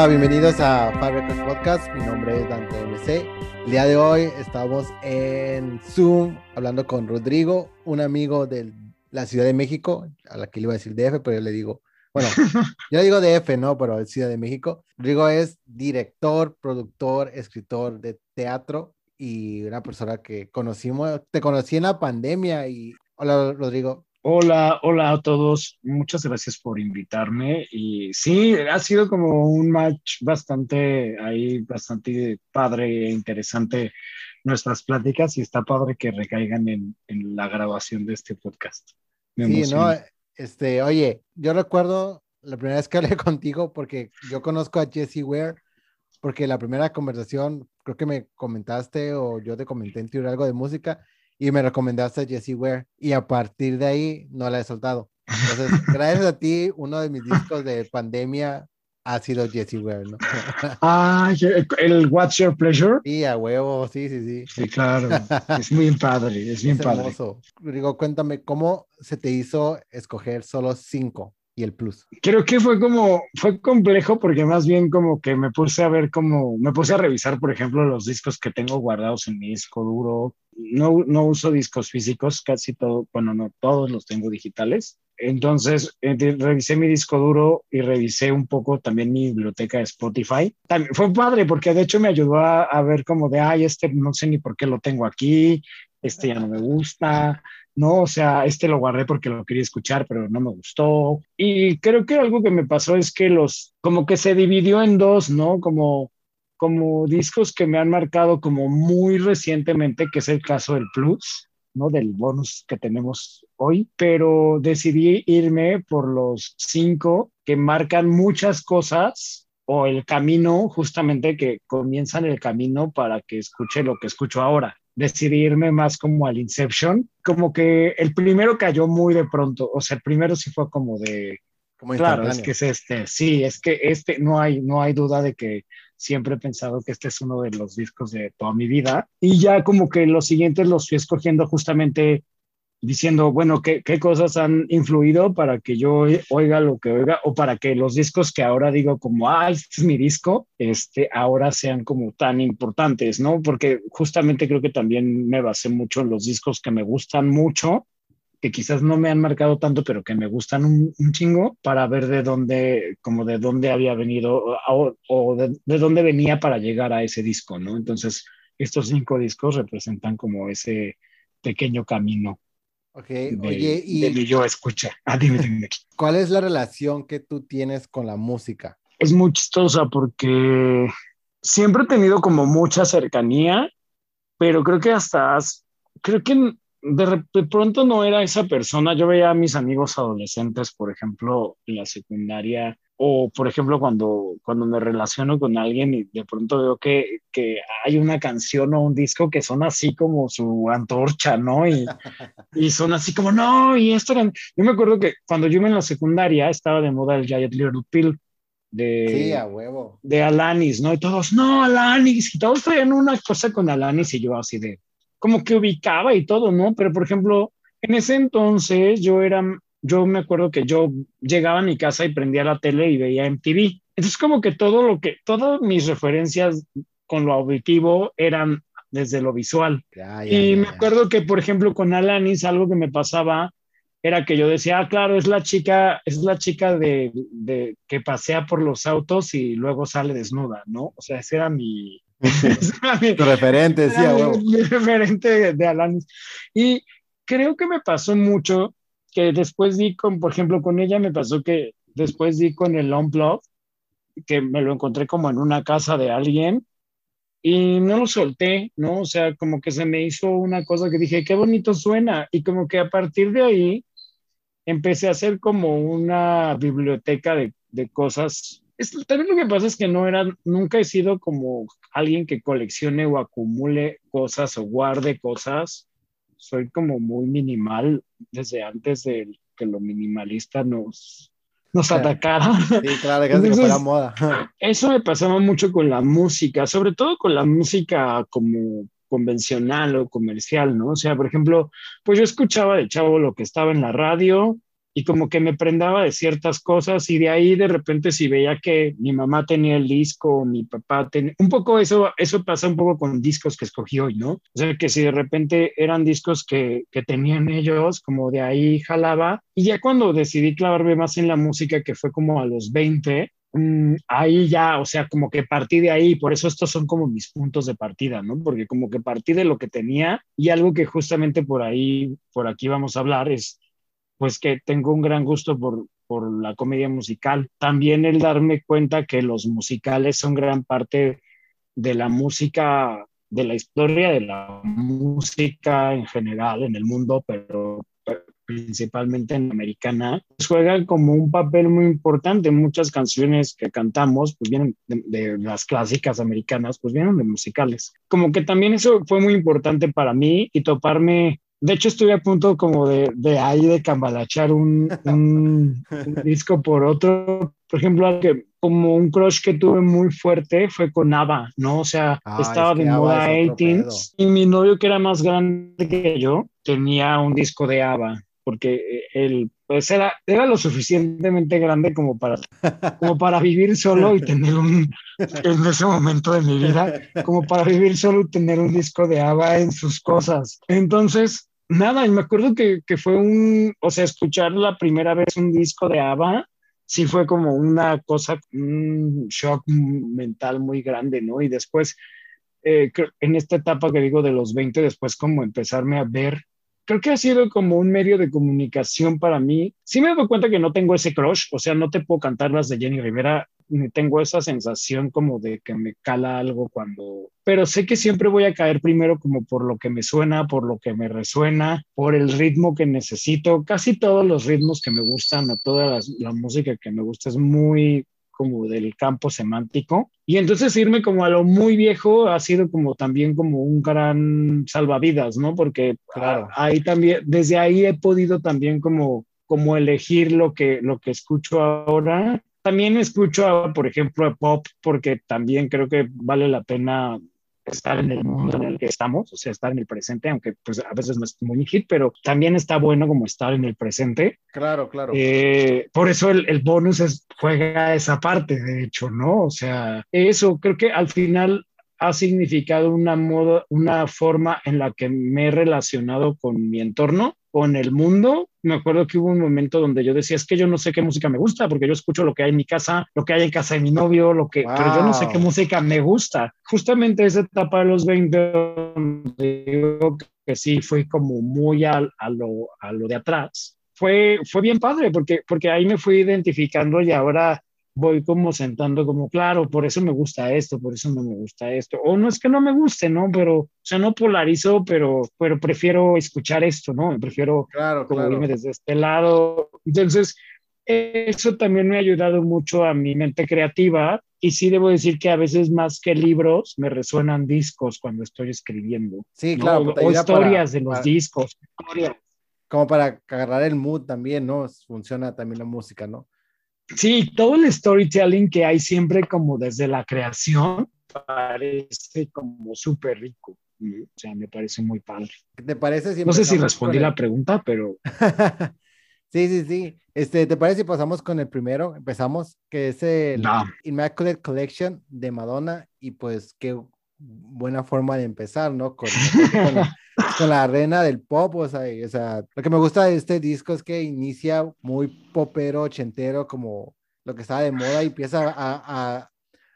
Hola, bienvenidos a Five Podcast. Mi nombre es Dante MC. El día de hoy estamos en Zoom hablando con Rodrigo, un amigo de la Ciudad de México, a la que le iba a decir DF, pero yo le digo, bueno, yo le digo DF, no, pero es Ciudad de México. Rodrigo es director, productor, escritor de teatro y una persona que conocimos, te conocí en la pandemia y hola Rodrigo, Hola, hola a todos. Muchas gracias por invitarme. Y sí, ha sido como un match bastante ahí, bastante padre e interesante nuestras pláticas y está padre que recaigan en, en la grabación de este podcast. sí, no, este, oye, yo recuerdo la primera vez que hablé contigo porque yo conozco a Jesse Ware porque la primera conversación creo que me comentaste o yo te comenté en Twitter algo de música y me recomendaste a Jessie Ware y a partir de ahí no la he soltado. Entonces, gracias a ti, uno de mis discos de pandemia ha sido Jessie Ware, ¿no? Ah, el What's Your Pleasure. Sí, a huevo, sí, sí, sí. Sí, claro. Es muy padre, es bien padre. Digo, cuéntame, ¿cómo se te hizo escoger solo cinco? Y el plus? Creo que fue como, fue complejo porque más bien como que me puse a ver como, me puse a revisar, por ejemplo, los discos que tengo guardados en mi disco duro. No, no uso discos físicos, casi todo, bueno, no todos los tengo digitales. Entonces, eh, revisé mi disco duro y revisé un poco también mi biblioteca de Spotify. También, fue padre porque de hecho me ayudó a, a ver como de, ay, este no sé ni por qué lo tengo aquí, este ya no me gusta, ¿no? O sea, este lo guardé porque lo quería escuchar, pero no me gustó. Y creo que algo que me pasó es que los, como que se dividió en dos, ¿no? Como, como discos que me han marcado como muy recientemente, que es el caso del Plus, ¿no? Del bonus que tenemos hoy, pero decidí irme por los cinco que marcan muchas cosas o el camino justamente que comienzan el camino para que escuche lo que escucho ahora decidirme más como al Inception, como que el primero cayó muy de pronto, o sea, el primero sí fue como de, claro, es que es este, sí, es que este, no hay, no hay duda de que siempre he pensado que este es uno de los discos de toda mi vida, y ya como que los siguientes los fui escogiendo justamente diciendo, bueno, ¿qué, qué, cosas han influido para que yo oiga lo que oiga o para que los discos que ahora digo como, ah, este es mi disco, este, ahora sean como tan importantes, ¿no? Porque justamente creo que también me basé mucho en los discos que me gustan mucho, que quizás no me han marcado tanto, pero que me gustan un, chingo, para ver de dónde, como de dónde había venido o, o de, de dónde venía para llegar a ese disco, ¿no? Entonces, estos cinco discos representan como ese pequeño camino Ok, oye, y. De yo escucha. Ah, dime, dime. ¿Cuál es la relación que tú tienes con la música? Es muy chistosa porque siempre he tenido como mucha cercanía, pero creo que hasta. Creo que de, de pronto no era esa persona. Yo veía a mis amigos adolescentes, por ejemplo, en la secundaria, o por ejemplo cuando, cuando me relaciono con alguien y de pronto veo que, que hay una canción o un disco que son así como su antorcha, ¿no? Y, y son así como, no, y esto era... Yo me acuerdo que cuando yo iba en la secundaria estaba de moda el Giant Little Pill de, sí, a huevo. de Alanis, ¿no? Y todos, no, Alanis, y todos traían una cosa con Alanis y yo así de, como que ubicaba y todo, ¿no? Pero por ejemplo, en ese entonces yo era yo me acuerdo que yo llegaba a mi casa y prendía la tele y veía MTV. Entonces como que todo lo que, todas mis referencias con lo auditivo eran desde lo visual. y me acuerdo que, por ejemplo, con Alanis, algo que me pasaba era que yo decía, ah, claro, es la chica, es la chica de, de que pasea por los autos y luego sale desnuda, ¿no? O sea, ese era mi... tu referente, sí, Mi referente de, de Alanis. Y creo que me pasó mucho que después di con, por ejemplo, con ella me pasó que después di con el Unplugged, que me lo encontré como en una casa de alguien y no lo solté, ¿no? O sea, como que se me hizo una cosa que dije, qué bonito suena. Y como que a partir de ahí empecé a hacer como una biblioteca de, de cosas. También lo que pasa es que no era, nunca he sido como alguien que coleccione o acumule cosas o guarde cosas soy como muy minimal desde antes de que lo minimalista nos, nos atacara. Sí, claro, que Entonces, fuera moda. Eso me pasaba mucho con la música, sobre todo con la música como convencional o comercial, ¿no? O sea, por ejemplo, pues yo escuchaba de chavo lo que estaba en la radio y como que me prendaba de ciertas cosas y de ahí de repente si veía que mi mamá tenía el disco, mi papá tenía, un poco eso, eso pasa un poco con discos que escogí hoy, ¿no? O sea, que si de repente eran discos que, que tenían ellos, como de ahí jalaba, y ya cuando decidí clavarme más en la música, que fue como a los 20, Mm, ahí ya, o sea, como que partí de ahí, por eso estos son como mis puntos de partida, ¿no? Porque como que partí de lo que tenía y algo que justamente por ahí, por aquí vamos a hablar es, pues que tengo un gran gusto por, por la comedia musical. También el darme cuenta que los musicales son gran parte de la música, de la historia de la música en general en el mundo, pero principalmente en americana, pues juegan como un papel muy importante. Muchas canciones que cantamos, pues vienen de, las clásicas americanas, pues vienen de musicales. Como que también eso fue muy importante para mí y toparme de hecho, estuve a punto como de, de ahí de cambalachar un, un, disco por otro. Por ejemplo, que, como un crush que tuve muy fuerte fue con ABBA, ¿no? O sea, estaba de moda 18 y mi novio que era más grande que yo tenía un disco de ABBA porque él pues era, era lo suficientemente grande como para, como para vivir solo y tener un, en ese momento de mi vida, como para vivir solo y tener un disco de ABBA en sus cosas. Entonces, nada, y me acuerdo que, que fue un, o sea, escuchar la primera vez un disco de ABBA, sí fue como una cosa, un shock mental muy grande, ¿no? Y después, eh, en esta etapa que digo de los 20, después como empezarme a ver creo que ha sido como un medio de comunicación para mí. Sí me doy cuenta que no tengo ese crush, o sea, no te puedo cantar las de Jenny Rivera, tengo esa sensación como de que me cala algo cuando... Pero sé que siempre voy a caer primero como por lo que me suena, por lo que me resuena, por el ritmo que necesito. Casi todos los ritmos que me gustan, o toda la música que me gusta es muy como del campo semántico. Y entonces irme como a lo muy viejo ha sido como también como un gran salvavidas, ¿no? Porque claro. ahí también, desde ahí he podido también como, como elegir lo que, lo que escucho ahora. También escucho, por ejemplo, pop, porque también creo que vale la pena estar en el mundo en el que estamos, o sea, estar en el presente, aunque pues a veces no es muy hit, pero también está bueno como estar en el presente. Claro, claro. Eh, por eso el, el, bonus es, juega esa parte, de hecho, ¿no? O sea, eso creo que al final ha significado una moda, una forma en la que me he relacionado con mi entorno con el mundo. Me acuerdo que hubo un momento donde yo decía, es que yo no sé qué música me gusta, porque yo escucho lo que hay en mi casa, lo que hay en casa de mi novio, lo que, pero yo no sé qué música me gusta. Justamente esa etapa de los 20, donde digo que sí fui como muy a, a, lo, a lo de atrás, fue, fue bien padre, porque, porque ahí me fui identificando y ahora voy como sentando como, claro, por eso me gusta esto, por eso no me gusta esto. O no es que no me guste, ¿no? Pero, o sea, no polarizo, pero, pero prefiero escuchar esto, ¿no? Prefiero claro, como irme desde este lado. Entonces, eso también me ha ayudado mucho a mi mente creativa y sí debo decir que a veces más que libros me resuenan discos cuando estoy escribiendo. Sí, claro. O historias de los discos. Como para agarrar el mood también, ¿no? Funciona también la música, ¿no? Sí, todo el storytelling que hay siempre como desde la creación parece como súper rico. O sea, me parece muy padre. ¿Te parece? Si no sé si respondí la pregunta, pero... sí, sí, sí. Este, ¿Te parece si pasamos con el primero? Empezamos, que es el Immaculate Collection de Madonna y pues qué buena forma de empezar, ¿no? Con, con, la, reina del pop, o sea, o sea, lo que me gusta de este disco es que inicia muy popero, ochentero, como lo que estaba de moda y empieza a, a,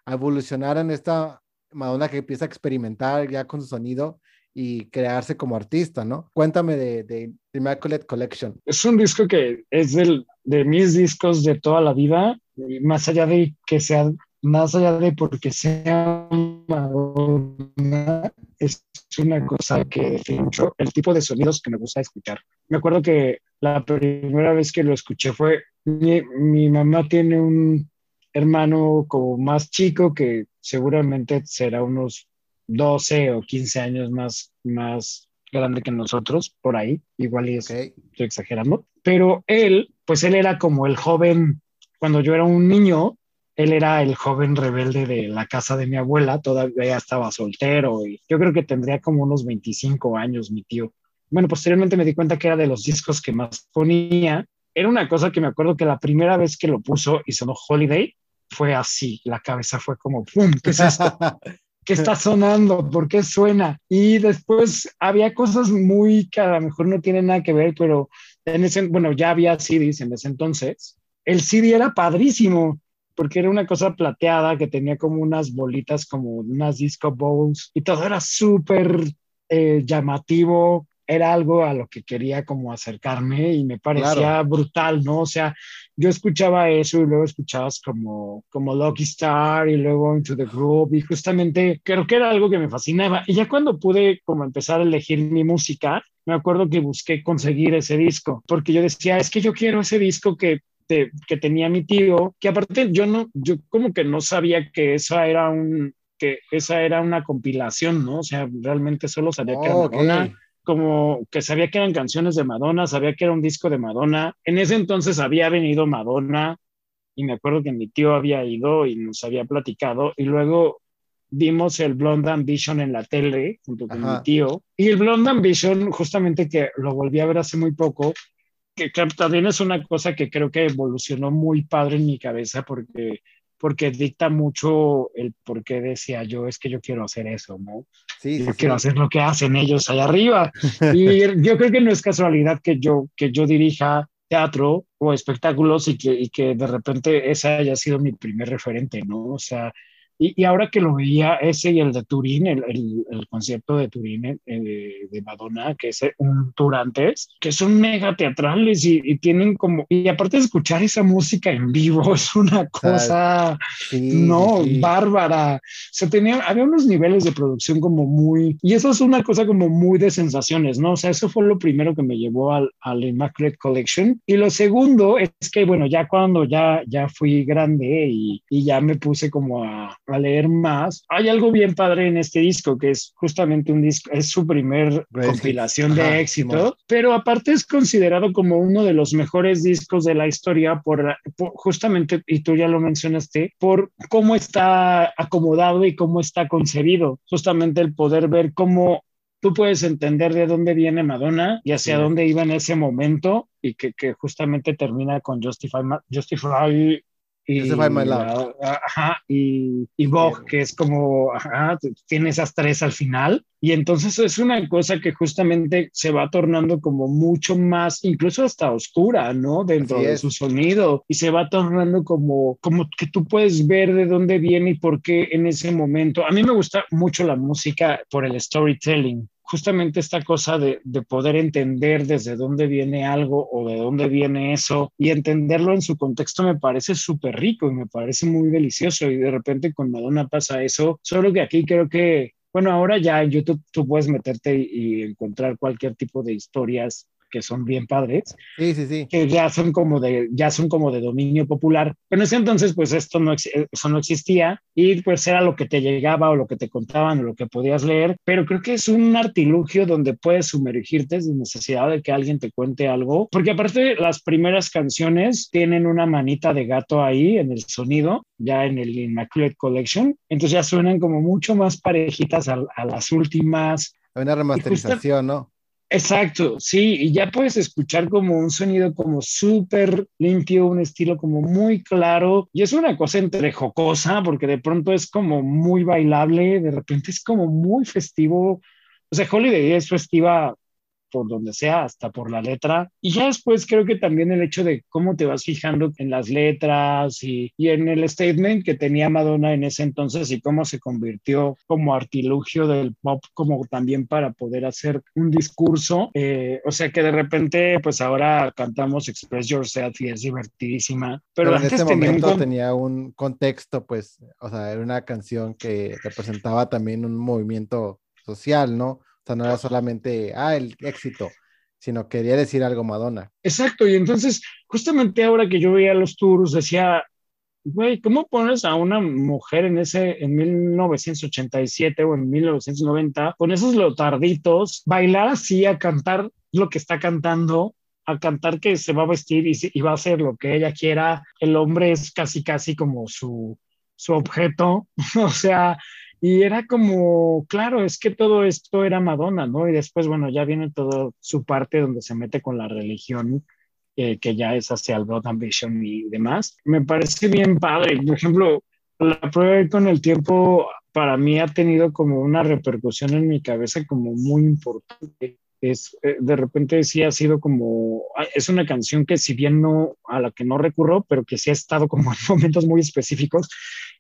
a evolucionar en esta Madonna que empieza a experimentar ya con su sonido y crearse como artista, ¿no? Cuéntame de, de, Immaculate Collection. Es un disco que es del, de mis discos de toda la vida, más allá de que sea más allá de porque sea Madonna, es una cosa que mucho el tipo de sonidos que me gusta escuchar. Me acuerdo que la primera vez que lo escuché fue, mi, mi mamá tiene un hermano como más chico que seguramente será unos 12 o 15 años más, más grande que nosotros, por ahí, igual y estoy exagerando, pero él, pues él era como el joven, cuando yo era un niño, él era el joven rebelde de la casa de mi abuela, todavía estaba soltero y yo creo que tendría como unos 25 años mi tío. Bueno, posteriormente me di cuenta que era de los discos que más ponía era una cosa que me acuerdo que la primera vez que lo puso y sonó Holiday, fue así, la cabeza fue como, ¡pum! ¿Qué es esto? ¿Qué está sonando? ¿Por qué suena? Y después había cosas muy que a lo mejor no tienen nada que ver, pero en ese, bueno, ya había CDs en ese entonces. El CD era padrísimo porque era una cosa plateada que tenía como unas bolitas, como unas disco balls y todo era súper eh, llamativo era algo a lo que quería como acercarme y me parecía brutal, ¿no? O sea, yo escuchaba eso y luego escuchabas como, como Lucky Star y luego Into the Groove y justamente creo que era algo que me fascinaba. Y ya cuando pude como empezar a elegir mi música, me acuerdo que busqué conseguir ese disco, porque yo decía, es que yo quiero ese disco que que tenía mi tío, que aparte yo no, yo como que no sabía que esa era un, que esa era una compilación, ¿no? O sea, realmente solo sabía que era una como que sabía que eran canciones de Madonna, sabía que era un disco de Madonna. En ese entonces había venido Madonna y me acuerdo que mi tío había ido y nos había platicado y luego vimos el Blonde Ambition en la tele junto con mi tío y el Blonde Ambition justamente que lo volví a ver hace muy poco que también es una cosa que creo que evolucionó muy padre en mi cabeza porque porque dicta mucho el por qué decía yo, es que yo quiero hacer eso, ¿no? Sí, yo quiero hacer lo que hacen ellos allá arriba. Y yo creo que no es casualidad que yo, que yo dirija teatro o espectáculos y que, y que de repente esa haya sido mi primer referente, ¿no? O sea, y, ahora que lo veía, ese y el de Turín, el, el, concierto de Turín eh, de Madonna, que es un tour antes, que son mega teatrales y, tienen como, y aparte de escuchar esa música en vivo, es una cosa, no, bárbara. O sea, tenía, había unos niveles de producción como muy, y eso es una cosa como muy de sensaciones, ¿no? O sea, eso fue lo primero que me llevó al, al Immaculate Collection. Y lo segundo es que, bueno, ya cuando ya, ya fui grande y, y ya me puse como a a leer más. Hay algo bien padre en este disco, que es justamente un disco, es su primer compilación de éxito, pero aparte es considerado como uno de los mejores discos de la historia por, justamente, y tú ya lo mencionaste, por cómo está acomodado y cómo está concebido. Justamente el poder ver cómo tú puedes entender de dónde viene Madonna y hacia dónde iba en ese momento y que, que justamente termina con Justify, Justify y, ajá, y, y Vogue, que es como, ajá, tiene esas tres al final. Y entonces es una cosa que justamente se va tornando como mucho más, incluso hasta oscura, ¿no? Dentro de su sonido. Y se va tornando como, como que tú puedes ver de dónde viene y por qué en ese momento. A mí me gusta mucho la música por el storytelling justamente esta cosa de, de, poder entender desde dónde viene algo o de dónde viene eso y entenderlo en su contexto me parece súper rico y me parece muy delicioso y de repente con Madonna pasa eso, solo que aquí creo que, bueno, ahora ya en YouTube tú puedes meterte y encontrar cualquier tipo de historias que son bien padres, sí, sí, sí. que ya son como de, ya son como de dominio popular. Pero en ese entonces, pues esto no, eso no existía y pues era lo que te llegaba o lo que te contaban o lo que podías leer. Pero creo que es un artilugio donde puedes sumergirte sin necesidad de que alguien te cuente algo, porque aparte las primeras canciones tienen una manita de gato ahí en el sonido, ya en el Immaculate Collection, entonces ya suenan como mucho más parejitas a, a las últimas. Hay una remasterización, ¿no? Exacto, sí, y ya puedes escuchar como un sonido como súper limpio, un estilo como muy claro, y es una cosa entre jocosa, porque de pronto es como muy bailable, de repente es como muy festivo. O sea, Holiday es festiva por donde sea, hasta por la letra. Y ya después creo que también el hecho de cómo te vas fijando en las letras y, y, en el statement que tenía Madonna en ese entonces y cómo se convirtió como artilugio del pop, como también para poder hacer un discurso. Eh, o sea que de repente, pues ahora cantamos Express Yourself y es divertidísima. Pero, pero en ese momento un... tenía un contexto, pues, o sea, era una canción que representaba también un movimiento social, ¿no? O sea, no era solamente, ah, el éxito, sino quería decir algo Madonna. Exacto, y entonces, justamente ahora que yo veía los tours, decía, güey, ¿cómo pones a una mujer en ese, en 1987 o en 1990, con esos lotarditos, bailar así, a cantar lo que está cantando? a cantar que se va a vestir y, y, va a hacer lo que ella quiera, el hombre es casi, casi como su, su objeto, o sea, y era como, claro, es que todo esto era Madonna, ¿no? Y después, bueno, ya viene todo su parte donde se mete con la religión eh, que ya es hacia el Broad Ambition y demás. Me parece bien padre. Por ejemplo, la prueba con el tiempo para mí ha tenido como una repercusión en mi cabeza como muy importante. Es, eh, de repente sí ha sido como, ah, es una canción que si bien no, a la que no recurro, pero que sí ha estado como en momentos muy específicos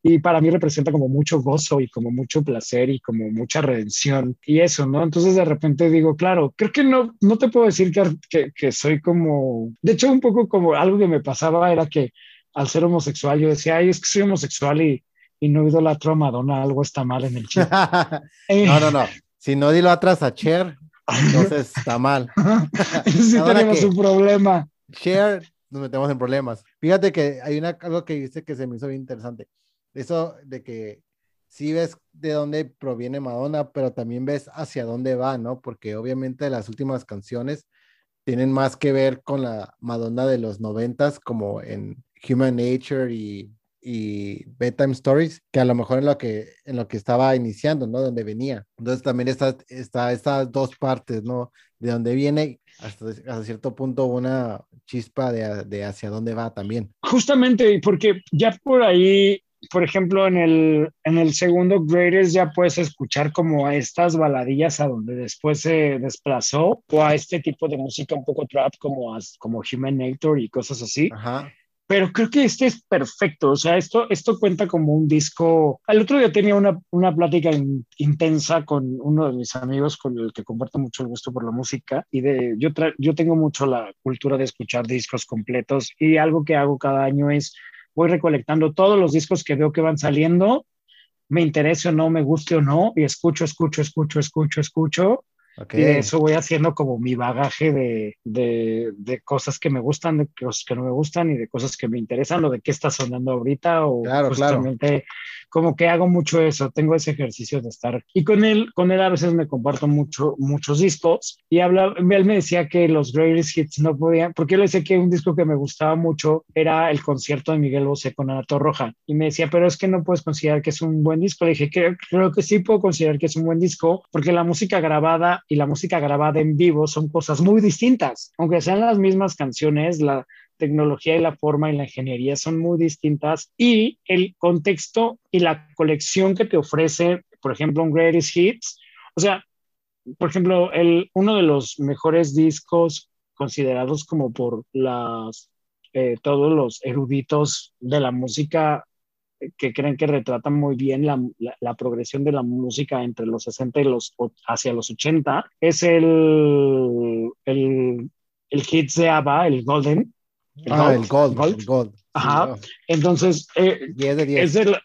y para mí representa como mucho gozo y como mucho placer y como mucha redención y eso, ¿no? Entonces de repente digo, claro, creo que no, no te puedo decir que, que, que soy como, de hecho un poco como algo que me pasaba era que al ser homosexual yo decía, ay, es que soy homosexual y, y no idolatro a Madonna, algo está mal en el chip. no, no, no. Si no atrás a Cher, entonces está mal. sí tenemos un problema. Cher, nos metemos en problemas. Fíjate que hay una, algo que dice que se me hizo bien interesante eso de que sí ves de dónde proviene Madonna, pero también ves hacia dónde va, ¿no? Porque obviamente las últimas canciones tienen más que ver con la Madonna de los noventas, como en Human Nature y, y Bedtime Stories, que a lo mejor en lo que, en lo que estaba iniciando, ¿no? Donde venía. Entonces también está, está estas dos partes, ¿no? De dónde viene hasta, hasta cierto punto una chispa de, de hacia dónde va también. Justamente, porque ya por ahí por ejemplo, en el, en el segundo Greatest ya puedes escuchar como a estas baladillas a donde después se desplazó o a este tipo de música un poco trap como, como Human Nature y cosas así. Pero creo que este es perfecto, o sea, esto, esto cuenta como un disco. El otro día tenía una, una plática intensa con uno de mis amigos con el que comparto mucho el gusto por la música y de, yo, yo tengo mucho la cultura de escuchar discos completos y algo que hago cada año es voy recolectando todos los discos que veo que van saliendo, me interese o no, me guste o no, y escucho, escucho, escucho, escucho, escucho. Y de eso voy haciendo como mi bagaje de, de, de, cosas que me gustan, de cosas que no me gustan y de cosas que me interesan o de qué está sonando ahorita o claro, justamente como que hago mucho eso, tengo ese ejercicio de estar. Y con él, con él a veces me comparto mucho, muchos discos y habla, él me decía que los greatest hits no podían, porque él decía que un disco que me gustaba mucho era el concierto de Miguel Bosé con Ana Roja. Y me decía, pero es que no puedes considerar que es un buen disco. Le dije, creo, creo que sí puedo considerar que es un buen disco porque la música grabada y la música grabada en vivo son cosas muy distintas. Aunque sean las mismas canciones, la, tecnología y la forma y la ingeniería son muy distintas y el contexto y la colección que te ofrece, por ejemplo, un Greatest Hits, o sea, por ejemplo, el, uno de los mejores discos considerados como por las, eh, todos los eruditos de la música que creen que retratan muy bien la, la, progresión de la música entre los 60 y los hacia los 80 es el, el, el hit de ABBA, el Golden, ah, el Gold. Ajá. Entonces, eh, Es, de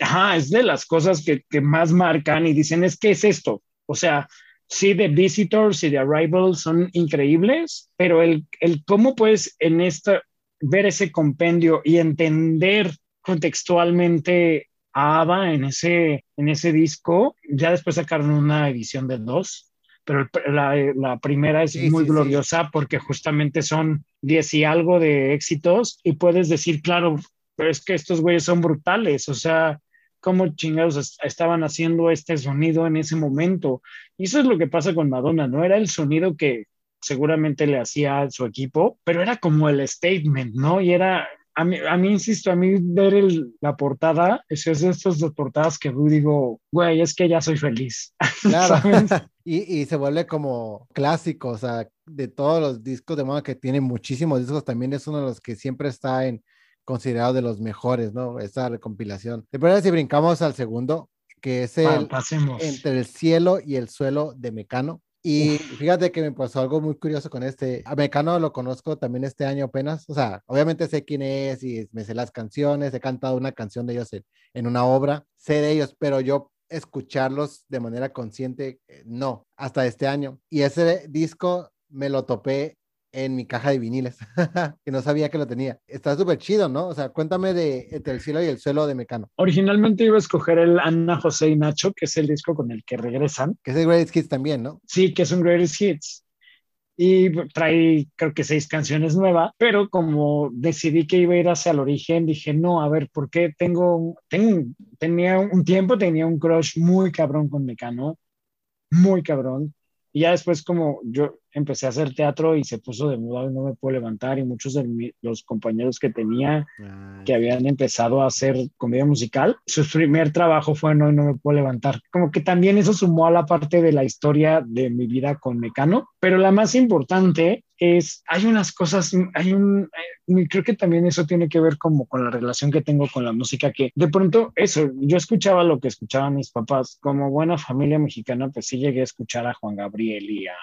ajá, es de las cosas que, que, más marcan y dicen, es que es esto. O sea, sí, The Visitors y The Arrival son increíbles, pero el, el cómo puedes en esta, ver ese compendio y entender contextualmente a ABBA en ese, en ese disco, ya después sacaron una edición de dos, pero la, la primera es muy gloriosa porque justamente son 10 y algo de éxitos y puedes decir, claro, pero es que estos güeyes son brutales, o sea, cómo chingados estaban haciendo este sonido en ese momento. Y eso es lo que pasa con Madonna, ¿no? Era el sonido que seguramente le hacía a su equipo, pero era como el statement, ¿no? Y era, a mí, a mí insisto, a mí ver el, la portada, es, es estas dos portadas que digo, güey, es que ya soy feliz. Claro. y, y, se vuelve como clásico, o sea, de todos los discos de moda que tiene muchísimos discos, también es uno de los que siempre está en considerado de los mejores, ¿no? Esa recompilación. De verdad, si brincamos al segundo, que es el entre el cielo y el suelo de Mecano. Y fíjate que me pasó algo muy curioso con este. A Mecano lo conozco también este año apenas. O sea, obviamente sé quién es y me sé las canciones. He cantado una canción de ellos en, una obra. Sé de ellos, pero yo escucharlos de manera consciente, eh, no, hasta este año. Y ese disco me lo topé en mi caja de viniles, que no sabía que lo tenía. Está súper chido, ¿no? O sea, cuéntame de Entre el cielo y el suelo de Mecano. Originalmente iba a escoger el Ana José y Nacho, que es el disco con el que regresan. Que es el Greatest Hits también, ¿no? Sí, que es un Greatest Hits. Y trae, creo que seis canciones nuevas, pero como decidí que iba a ir hacia el origen, dije, no, a ver, ¿por qué tengo, tengo, tenía un tiempo, tenía un crush muy cabrón con Mecano, muy cabrón. Y ya después como yo empecé a hacer teatro y se puso de moda y no me puedo levantar y muchos de los compañeros que tenía que habían empezado a hacer comedia musical, su primer trabajo fue No, no me puedo levantar. Como que también eso sumó a la parte de la historia de mi vida con Mecano, pero la más importante es, hay unas cosas, hay un, eh, creo que también eso tiene que ver como con la relación que tengo con la música, que de pronto eso, yo escuchaba lo que escuchaban mis papás, como buena familia mexicana, pues sí llegué a escuchar a Juan Gabriel y a,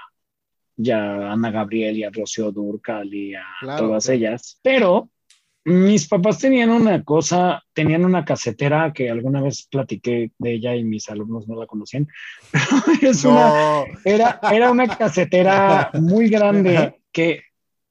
Ana Gabriel y a Rocío Durcal y a todas ellas, pero mis papás tenían una cosa, tenían una casetera que alguna vez platiqué de ella y mis alumnos no la conocían. es una, era, era una casetera muy grande que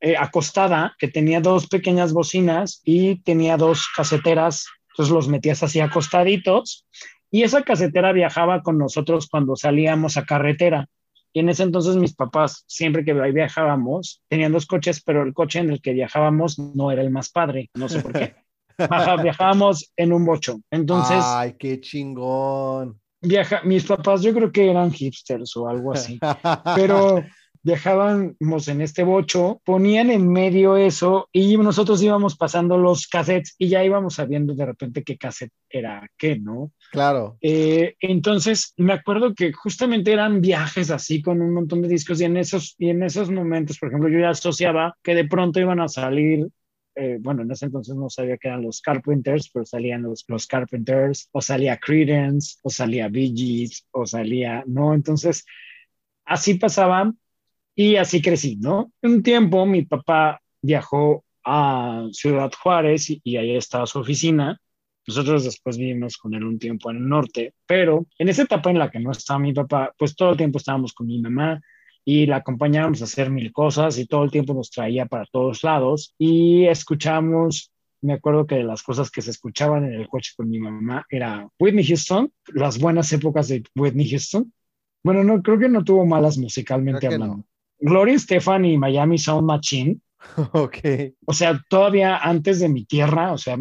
eh, acostada, que tenía dos pequeñas bocinas y tenía dos caseteras, entonces los metías así acostaditos y esa casetera viajaba con nosotros cuando salíamos a carretera. Y en ese entonces mis papás, siempre que viajábamos, tenían dos coches, pero el coche en el que viajábamos no era el más padre, no sé por qué. viajábamos en un bocho. Entonces... ¡Ay, qué chingón! Viaja, mis papás yo creo que eran hipsters o algo así, pero viajábamos en este bocho, ponían en medio eso y nosotros íbamos pasando los cassettes y ya íbamos sabiendo de repente qué cassette era qué, ¿no? Claro. Eh, entonces, me acuerdo que justamente eran viajes así con un montón de discos y en esos, y en esos momentos, por ejemplo, yo ya asociaba que de pronto iban a salir eh, bueno, en ese entonces no sabía que eran los Carpenters, pero salían los, los Carpenters, o salía Credence, o salía Bee Gees, o salía, ¿no? Entonces, así pasaban y así crecí, ¿no? Un tiempo mi papá viajó a Ciudad Juárez y, ahí estaba su oficina. Nosotros después vivimos con él un tiempo en el norte, pero en esa etapa en la que no estaba mi papá, pues todo el tiempo estábamos con mi mamá y la acompañábamos a hacer mil cosas y todo el tiempo nos traía para todos lados y escuchamos me acuerdo que las cosas que se escuchaban en el coche con mi mamá era Whitney Houston, las buenas épocas de Whitney Houston. Bueno, no creo que no tuvo malas musicalmente hablando. Gloria Stefan y Miami Sound Machine. Ok. O sea, todavía antes de mi tierra, o sea,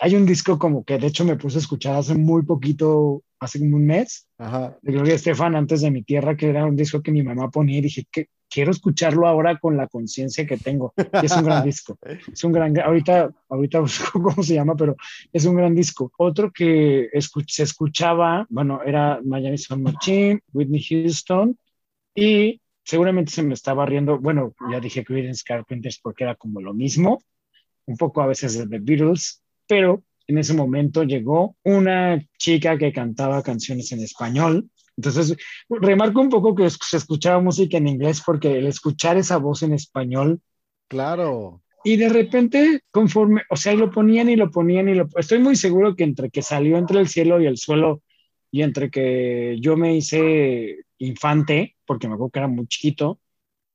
hay un disco como que de hecho me puse a escuchar hace muy poquito, hace como un mes, de Gloria Estefan antes de mi tierra, que era un disco que mi mamá ponía y dije que quiero escucharlo ahora con la conciencia que tengo. Y es un gran disco. Es un gran, ahorita, ahorita busco cómo se llama, pero es un gran disco. Otro que se escuchaba, bueno, era Miami Sound Machine, Whitney Houston y seguramente se me estaba riendo, bueno, ya dije Creedence Carpenters porque era como lo mismo, un poco a veces de The Beatles, pero en ese momento llegó una chica que cantaba canciones en español. Entonces, remarco un poco que se escuchaba música en inglés porque el escuchar esa voz en español. Claro. Y de repente, conforme, o sea, lo ponían y lo ponían y lo... Estoy muy seguro que entre que salió entre el cielo y el suelo y entre que yo me hice infante, porque me acuerdo que era muy chiquito,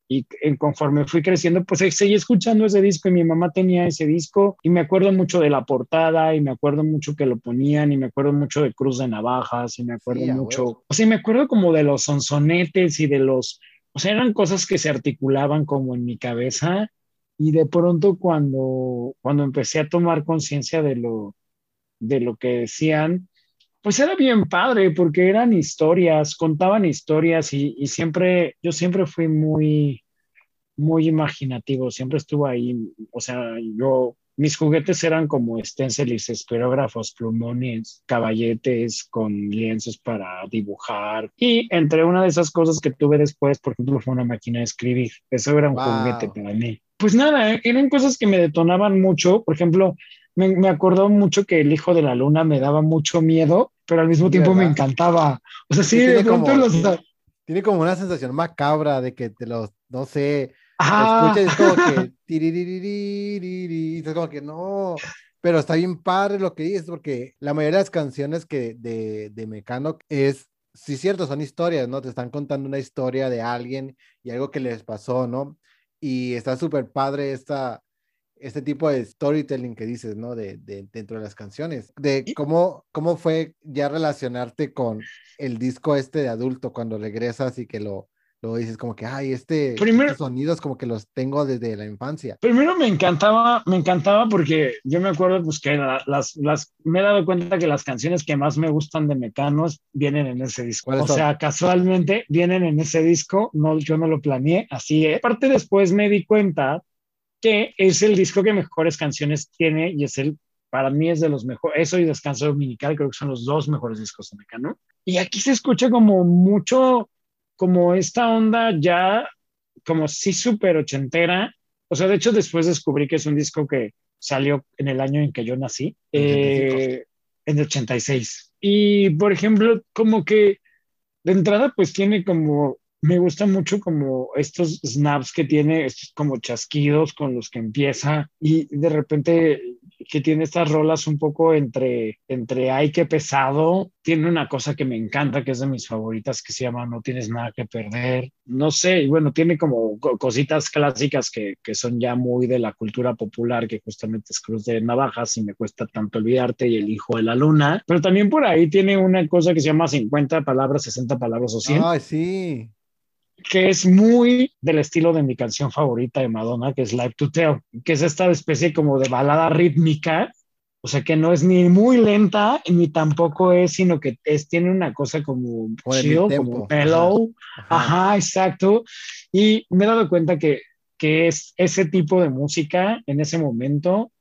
y conforme fui creciendo, pues seguí escuchando ese disco y mi mamá tenía ese disco y me acuerdo mucho de la portada y me acuerdo mucho que lo ponían y me acuerdo mucho de Cruz de Navajas y me acuerdo mucho, o sea, me acuerdo como de los sonsonetes y de los, o sea, eran cosas que se articulaban como en mi cabeza y de pronto cuando, cuando empecé a tomar conciencia de lo, de lo que decían, pues era bien padre porque eran historias, contaban historias y, siempre, yo siempre fui muy, muy imaginativo, siempre estuve ahí, o sea, yo, mis juguetes eran como stencilis, esferógrafos, plumones, caballetes con lienzos para dibujar y entre una de esas cosas que tuve después, por ejemplo, fue una máquina de escribir, eso era un juguete para mí. Pues nada, eran cosas que me detonaban mucho, por ejemplo, me, me acordó mucho que el hijo de la luna me daba mucho miedo pero al mismo tiempo me encantaba. O sea, sí, tiene, como, tiene como una sensación macabra de que te los, no sé, escuchas y es como que, es como que no, pero está bien padre lo que dices, porque la mayoría de las canciones que de, de Mecano es, sí, cierto, son historias, ¿no? Te están contando una historia de alguien y algo que les pasó, ¿no? Y está súper padre esta, este tipo de storytelling que dices, ¿no? De, dentro de las canciones, de cómo, cómo fue ya relacionarte con el disco este de adulto cuando regresas y que lo, luego dices como que, ay, este, estos sonidos como que los tengo desde la infancia. Primero me encantaba, me encantaba porque yo me acuerdo pues que las, las, me he dado cuenta que las canciones que más me gustan de Mecanos vienen en ese disco. O sea, casualmente vienen en ese disco, no, yo no lo planeé, así es. Aparte después me di cuenta que es el disco que mejores canciones tiene y es el para mí es de los mejores, eso y Descanso Dominical creo que son los dos mejores discos de Mecano. Y aquí se escucha como mucho, como esta onda ya, como sí súper ochentera. O sea, de hecho después descubrí que es un disco que salió en el año en que yo nací, eh, en el 86. Y, por ejemplo, como que de entrada pues tiene como me gusta mucho como estos snaps que tiene, estos como chasquidos con los que empieza y de repente que tiene estas rolas un poco entre, entre ay, qué pesado. Tiene una cosa que me encanta, que es de mis favoritas, que se llama No tienes nada que perder. No sé, y bueno, tiene como cositas clásicas que, que son ya muy de la cultura popular, que justamente es Cruz de Navajas y me cuesta tanto olvidarte y El Hijo de la Luna. Pero también por ahí tiene una cosa que se llama 50 palabras, 60 palabras o 100. Ay, sí que es muy del estilo de mi canción favorita de Madonna, que es Live to Tell, que es esta especie como de balada rítmica, o sea que no es ni muy lenta ni tampoco es, sino que es, tiene una cosa como chill, como mellow, ajá. exacto, y me he dado cuenta que, que es ese tipo de música en ese momento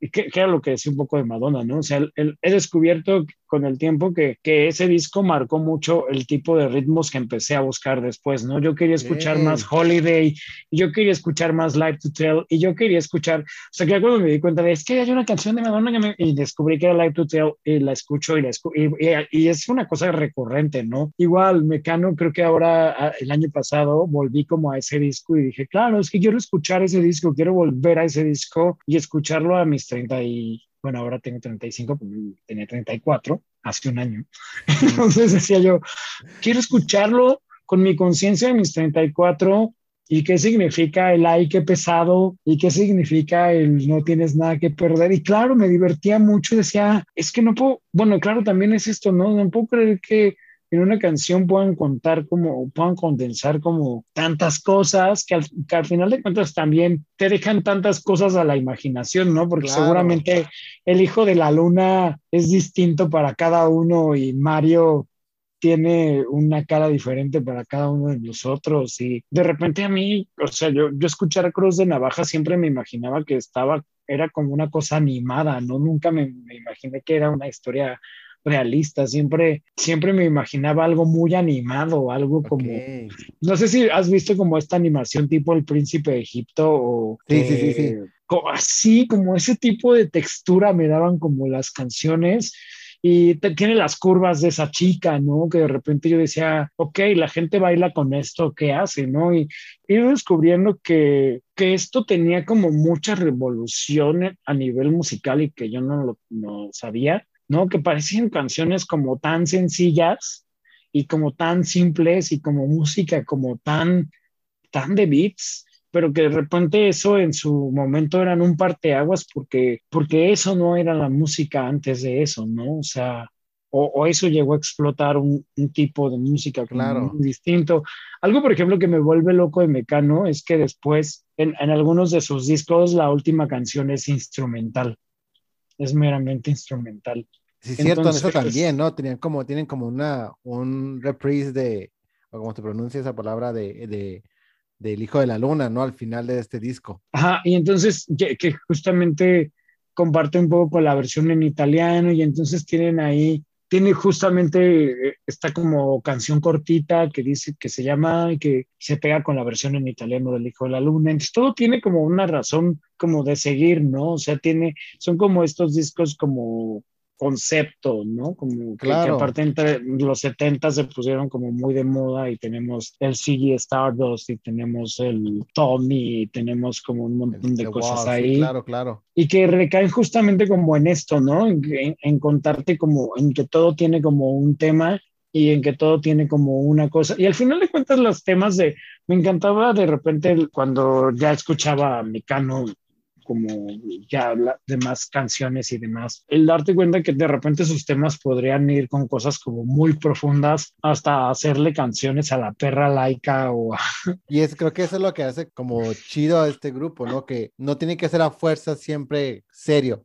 que, que, era lo que decía un poco de Madonna, ¿no? O sea, he descubierto con el tiempo que, que, ese disco marcó mucho el tipo de ritmos que empecé a buscar después, ¿no? Yo quería escuchar más Holiday, y yo quería escuchar más Live to Tell, y yo quería escuchar, o sea, que cuando me di cuenta de, es que hay una canción de Madonna que me, y descubrí que era Live to Tell, y la escucho y la escucho, y, y, es una cosa recurrente, ¿no? Igual, Mecano, creo que ahora, el año pasado, volví como a ese disco y dije, claro, es que quiero escuchar ese disco, quiero volver a ese disco y escucharlo a mis 30 y, bueno, ahora tengo 35, pues, tenía 34 hace un año. Entonces decía yo, quiero escucharlo con mi conciencia de mis 34 y qué significa el ay, qué pesado y qué significa el no tienes nada que perder. Y claro, me divertía mucho decía, es que no puedo, bueno, claro, también es esto, ¿no? No puedo creer que en una canción puedan contar como, puedan condensar como tantas cosas que al, final de cuentas también te dejan tantas cosas a la imaginación, ¿no? Porque seguramente el hijo de la luna es distinto para cada uno y Mario tiene una cara diferente para cada uno de nosotros y de repente a mí, o sea, yo, yo escuchar Cruz de Navaja siempre me imaginaba que estaba, era como una cosa animada, ¿no? Nunca me, me imaginé que era una historia realista, siempre, siempre me imaginaba algo muy animado, algo como, no sé si has visto como esta animación tipo El Príncipe de Egipto o... Sí, sí, sí, sí. así, como ese tipo de textura me daban como las canciones y tiene las curvas de esa chica, ¿no? Que de repente yo decía, ok, la gente baila con esto, ¿qué hace, no? Y iba descubriendo que, que esto tenía como mucha revolución a nivel musical y que yo no lo no sabía. ¿No? Que parecían canciones como tan sencillas y como tan simples y como música como tan, tan de beats, pero que de repente eso en su momento eran un parteaguas porque, porque eso no era la música antes de eso, ¿no? O sea, o, eso llegó a explotar un, tipo de música claro. distinto. Algo, por ejemplo, que me vuelve loco de Mecano es que después, en, en algunos de sus discos, la última canción es instrumental, es meramente instrumental. Sí, cierto, eso también, ¿no? Tenían como, tienen como una, un reprise de, o como se pronuncia esa palabra, de, de, del Hijo de la Luna, ¿no? Al final de este disco. Ajá, y entonces que, que justamente comparte un poco con la versión en italiano y entonces tienen ahí, tiene justamente eh, esta como canción cortita que dice que se llama y que se pega con la versión en italiano del Hijo de la Luna. Entonces todo tiene como una razón como de seguir, ¿no? O sea, tiene, son como estos discos como concepto, ¿no? Como que, aparte entre los 70 se pusieron como muy de moda y tenemos el CG Stardust y tenemos el Tommy y tenemos como un montón de cosas ahí. claro, claro. Y que recaen justamente como en esto, ¿no? En, contarte como, en que todo tiene como un tema y en que todo tiene como una cosa. Y al final de cuentas los temas de, me encantaba de repente cuando ya escuchaba a Mecano como ya demás canciones y demás, el darte cuenta que de repente sus temas podrían ir con cosas como muy profundas hasta hacerle canciones a la perra laica o Y es, creo que eso es lo que hace como chido a este grupo, ¿no? Que no tiene que ser a fuerza siempre serio,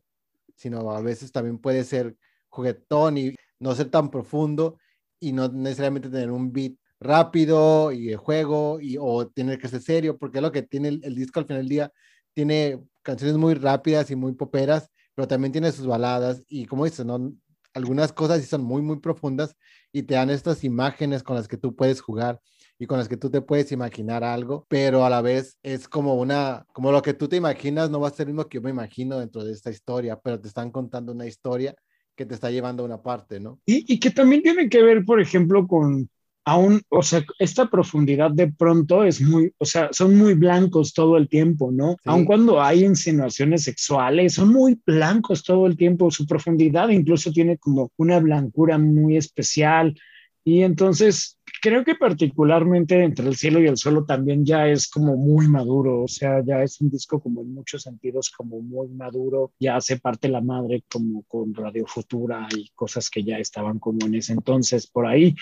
sino a veces también puede ser juguetón y no ser tan profundo y no necesariamente tener un beat rápido y de juego y o tener que ser serio, porque es lo que tiene el, el disco al final del día, tiene canciones muy rápidas y muy poperas, pero también tiene sus baladas y como dices, ¿no? algunas cosas sí son muy, muy profundas y te dan estas imágenes con las que tú puedes jugar y con las que tú te puedes imaginar algo, pero a la vez es como una, como lo que tú te imaginas no va a ser lo mismo que yo me imagino dentro de esta historia, pero te están contando una historia que te está llevando a una parte, ¿no? Y, y que también tiene que ver, por ejemplo, con aún, o sea, esta profundidad de pronto es muy, o sea, son muy blancos todo el tiempo, ¿no? Sí. Aun cuando hay insinuaciones sexuales, son muy blancos todo el tiempo, su profundidad incluso tiene como una blancura muy especial. Y entonces creo que particularmente entre el cielo y el suelo también ya es como muy maduro, o sea, ya es un disco como en muchos sentidos como muy maduro, ya hace parte la madre como con Radio Futura y cosas que ya estaban como en ese entonces por ahí.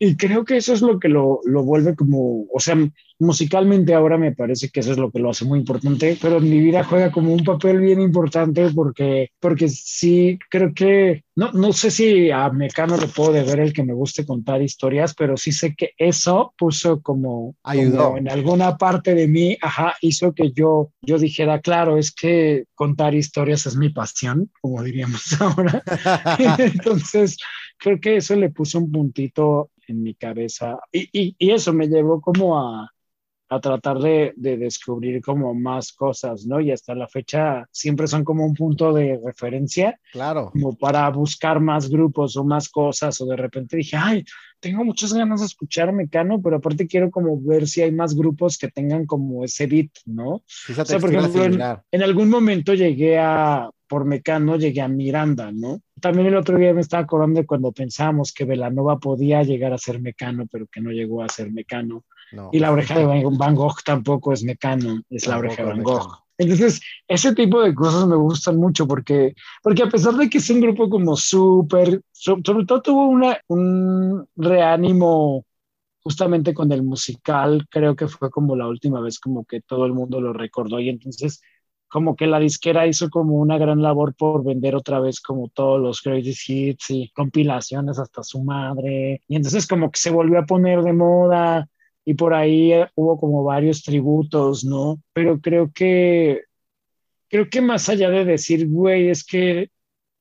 Y creo que eso es lo que lo, lo, vuelve como, o sea, musicalmente ahora me parece que eso es lo que lo hace muy importante, pero en mi vida juega como un papel bien importante porque, porque sí, creo que, no, no sé si a Mecano le puedo deber el que me guste contar historias, pero sí sé que eso puso como, Ayudó. como en alguna parte de mí, ajá, hizo que yo, yo dijera, claro, es que contar historias es mi pasión, como diríamos ahora. Entonces, creo que eso le puso un puntito en mi cabeza y, y, y eso me llevó como a, a tratar de, de, descubrir como más cosas, ¿no? Y hasta la fecha siempre son como un punto de referencia. Claro. Como para buscar más grupos o más cosas, o de repente dije, ay, tengo muchas ganas de escuchar Mecano, pero aparte quiero como ver si hay más grupos que tengan como ese beat, ¿no? Esa o sea, por ejemplo, en, en, algún momento llegué a, por Mecano, llegué a Miranda, ¿no? También el otro día me estaba acordando de cuando pensábamos que Velanova podía llegar a ser Mecano, pero que no llegó a ser Mecano. No, y la oreja de Van Gogh tampoco es Mecano, es la oreja de Van Gogh. Entonces, ese tipo de cosas me gustan mucho porque, porque a pesar de que es un grupo como súper, sobre todo tuvo una, un reánimo justamente con el musical, creo que fue como la última vez como que todo el mundo lo recordó y entonces como que la disquera hizo como una gran labor por vender otra vez como todos los greatest hits y compilaciones hasta su madre y entonces como que se volvió a poner de moda y por ahí hubo como varios tributos, ¿no? Pero creo que, creo que más allá de decir, güey, es que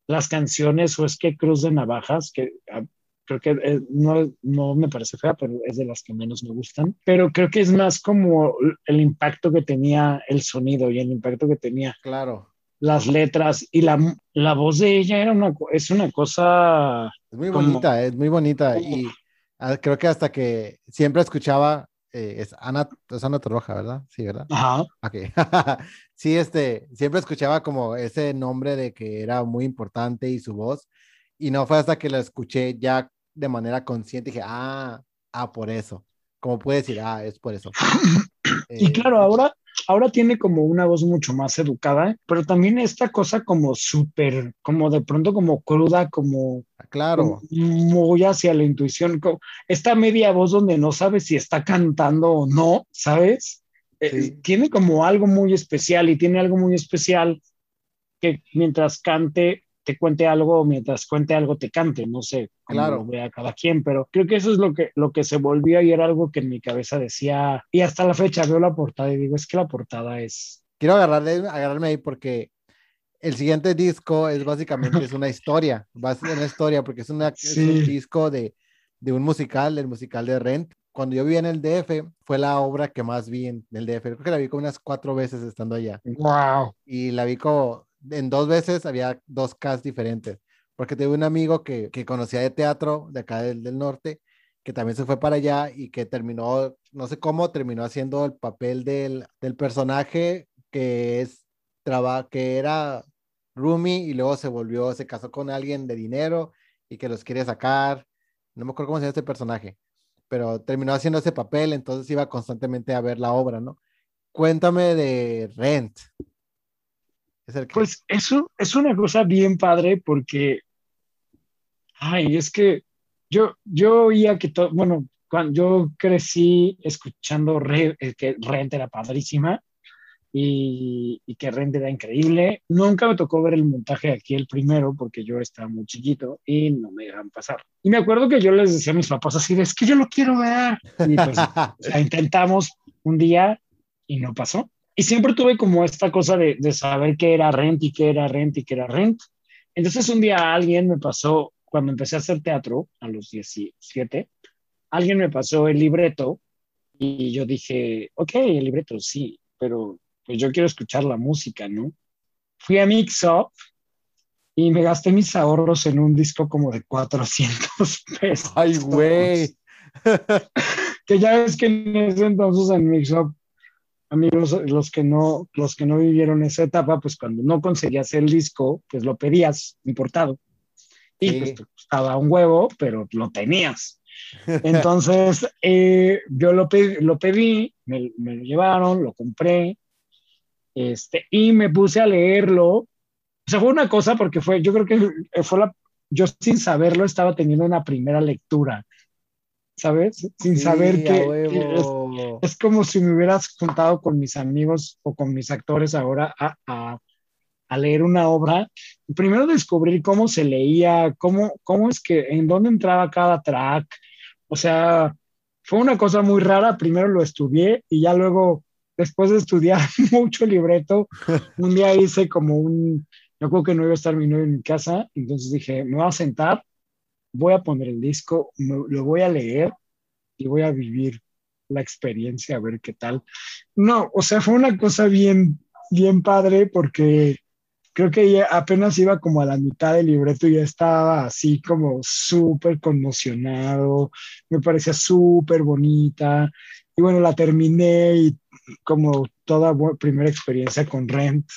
las canciones o es que Cruz de Navajas, que ah, creo que eh, no, no me parece fea, pero es de las que menos me gustan, pero creo que es más como el impacto que tenía el sonido y el impacto que tenía. Claro. Las letras y la, la voz de ella era una, es una cosa... Es muy como, bonita, es muy bonita como, y creo que hasta que siempre escuchaba, eh, es Ana, es Ana Torroja, ¿verdad? Sí, ¿verdad? Ajá. Ok. sí, este, siempre escuchaba como ese nombre de que era muy importante y su voz, y no fue hasta que la escuché ya de manera consciente, dije, ah, ah, por eso. Como puede decir, ah, es por eso. y claro, ahora, ahora tiene como una voz mucho más educada, pero también esta cosa como súper, como de pronto como cruda, como... Claro. Muy hacia la intuición, como esta media voz donde no sabes si está cantando o no, ¿sabes? Sí. Eh, tiene como algo muy especial y tiene algo muy especial que mientras cante te cuente algo, mientras cuente algo te cante, no sé cómo claro. lo vea cada quien, pero creo que eso es lo que, lo que se volvió y era algo que en mi cabeza decía, y hasta la fecha veo la portada y digo, es que la portada es... Quiero agarrarle, agarrarme ahí porque el siguiente disco es básicamente es una historia, va a ser una historia porque es, una, sí. es un disco de, de un musical, el musical de Rent. Cuando yo vi en el DF, fue la obra que más vi en el DF. Creo que la vi como unas cuatro veces estando allá. ¡Wow! Y la vi como en dos veces había dos casts diferentes, porque tuve un amigo que, que conocía de teatro de acá del, del, norte, que también se fue para allá y que terminó, no sé cómo, terminó haciendo el papel del, del personaje que es, traba, que era Rumi y luego se volvió, se casó con alguien de dinero y que los quiere sacar, no me acuerdo cómo se llama este personaje, pero terminó haciendo ese papel, entonces iba constantemente a ver la obra, ¿no? Cuéntame de Rent. ¿Es el Pues eso es una cosa bien padre porque, ay, es que yo, yo oía que todo, bueno, cuando yo crecí escuchando eh, que Rent era padrísima y, y, que Rent era increíble. Nunca me tocó ver el montaje aquí el primero porque yo estaba muy chiquito y no me dejan pasar. Y me acuerdo que yo les decía a mis papás así, es que yo lo quiero ver. Y pues intentamos un día y no pasó. Y siempre tuve como esta cosa de, de saber qué era Rent y qué era Rent y qué era Rent. Entonces un día alguien me pasó, cuando empecé a hacer teatro a los 17, alguien me pasó el libreto y yo dije, ok, el libreto sí, pero pues yo quiero escuchar la música, ¿no? Fui a Mix Up y me gasté mis ahorros en un disco como de 400 pesos. ¡Ay, güey! que ya ves que en ese entonces en Mix Up, amigos, los que, no, los que no vivieron esa etapa, pues cuando no conseguías el disco, pues lo pedías importado. Y sí. pues te costaba un huevo, pero lo tenías. Entonces, eh, yo lo, pedí, lo pedí me, me, lo llevaron, lo compré, este, y me puse a leerlo. O sea, fue una cosa porque fue, yo creo que fue la, yo sin saberlo estaba teniendo una primera lectura, ¿sabes? Sin sí, saber que es, es, como si me hubieras juntado con mis amigos o con mis actores ahora a, a, a leer una obra. Primero descubrir cómo se leía, cómo, cómo es que, en dónde entraba cada track, o sea, fue una cosa muy rara. Primero lo estudié y ya luego, después de estudiar mucho libreto, un día hice como un, yo creo que no iba a estar mi novio en mi casa, entonces dije, me voy a sentar, voy a poner el disco, me, lo voy a leer y voy a vivir la experiencia, a ver qué tal. No, o sea, fue una cosa bien, bien padre porque creo que apenas iba como a la mitad del libreto y ya estaba así como súper conmocionado, me parecía súper bonita y bueno, la terminé y como toda primera experiencia con Rent,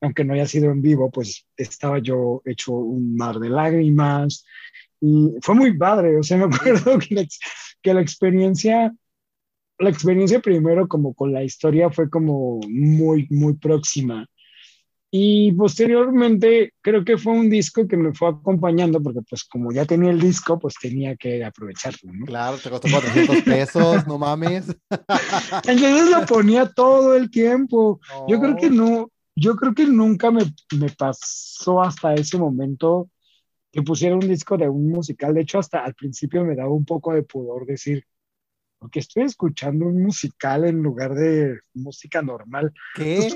aunque no haya sido en vivo, pues estaba yo hecho un mar de lágrimas y fue muy padre, o sea, me acuerdo que la, que la experiencia la experiencia primero como con la historia fue como muy, muy próxima y posteriormente creo que fue un disco que me fue acompañando porque pues como ya tenía el disco, pues tenía que aprovecharlo, ¿no? Claro, te costó 400 pesos, no mames. Entonces lo ponía todo el tiempo. No. Yo creo que no, yo creo que nunca me, me pasó hasta ese momento que pusiera un disco de un musical. De hecho, hasta al principio me daba un poco de pudor decir, porque estoy escuchando un musical en lugar de música normal. ¿Qué?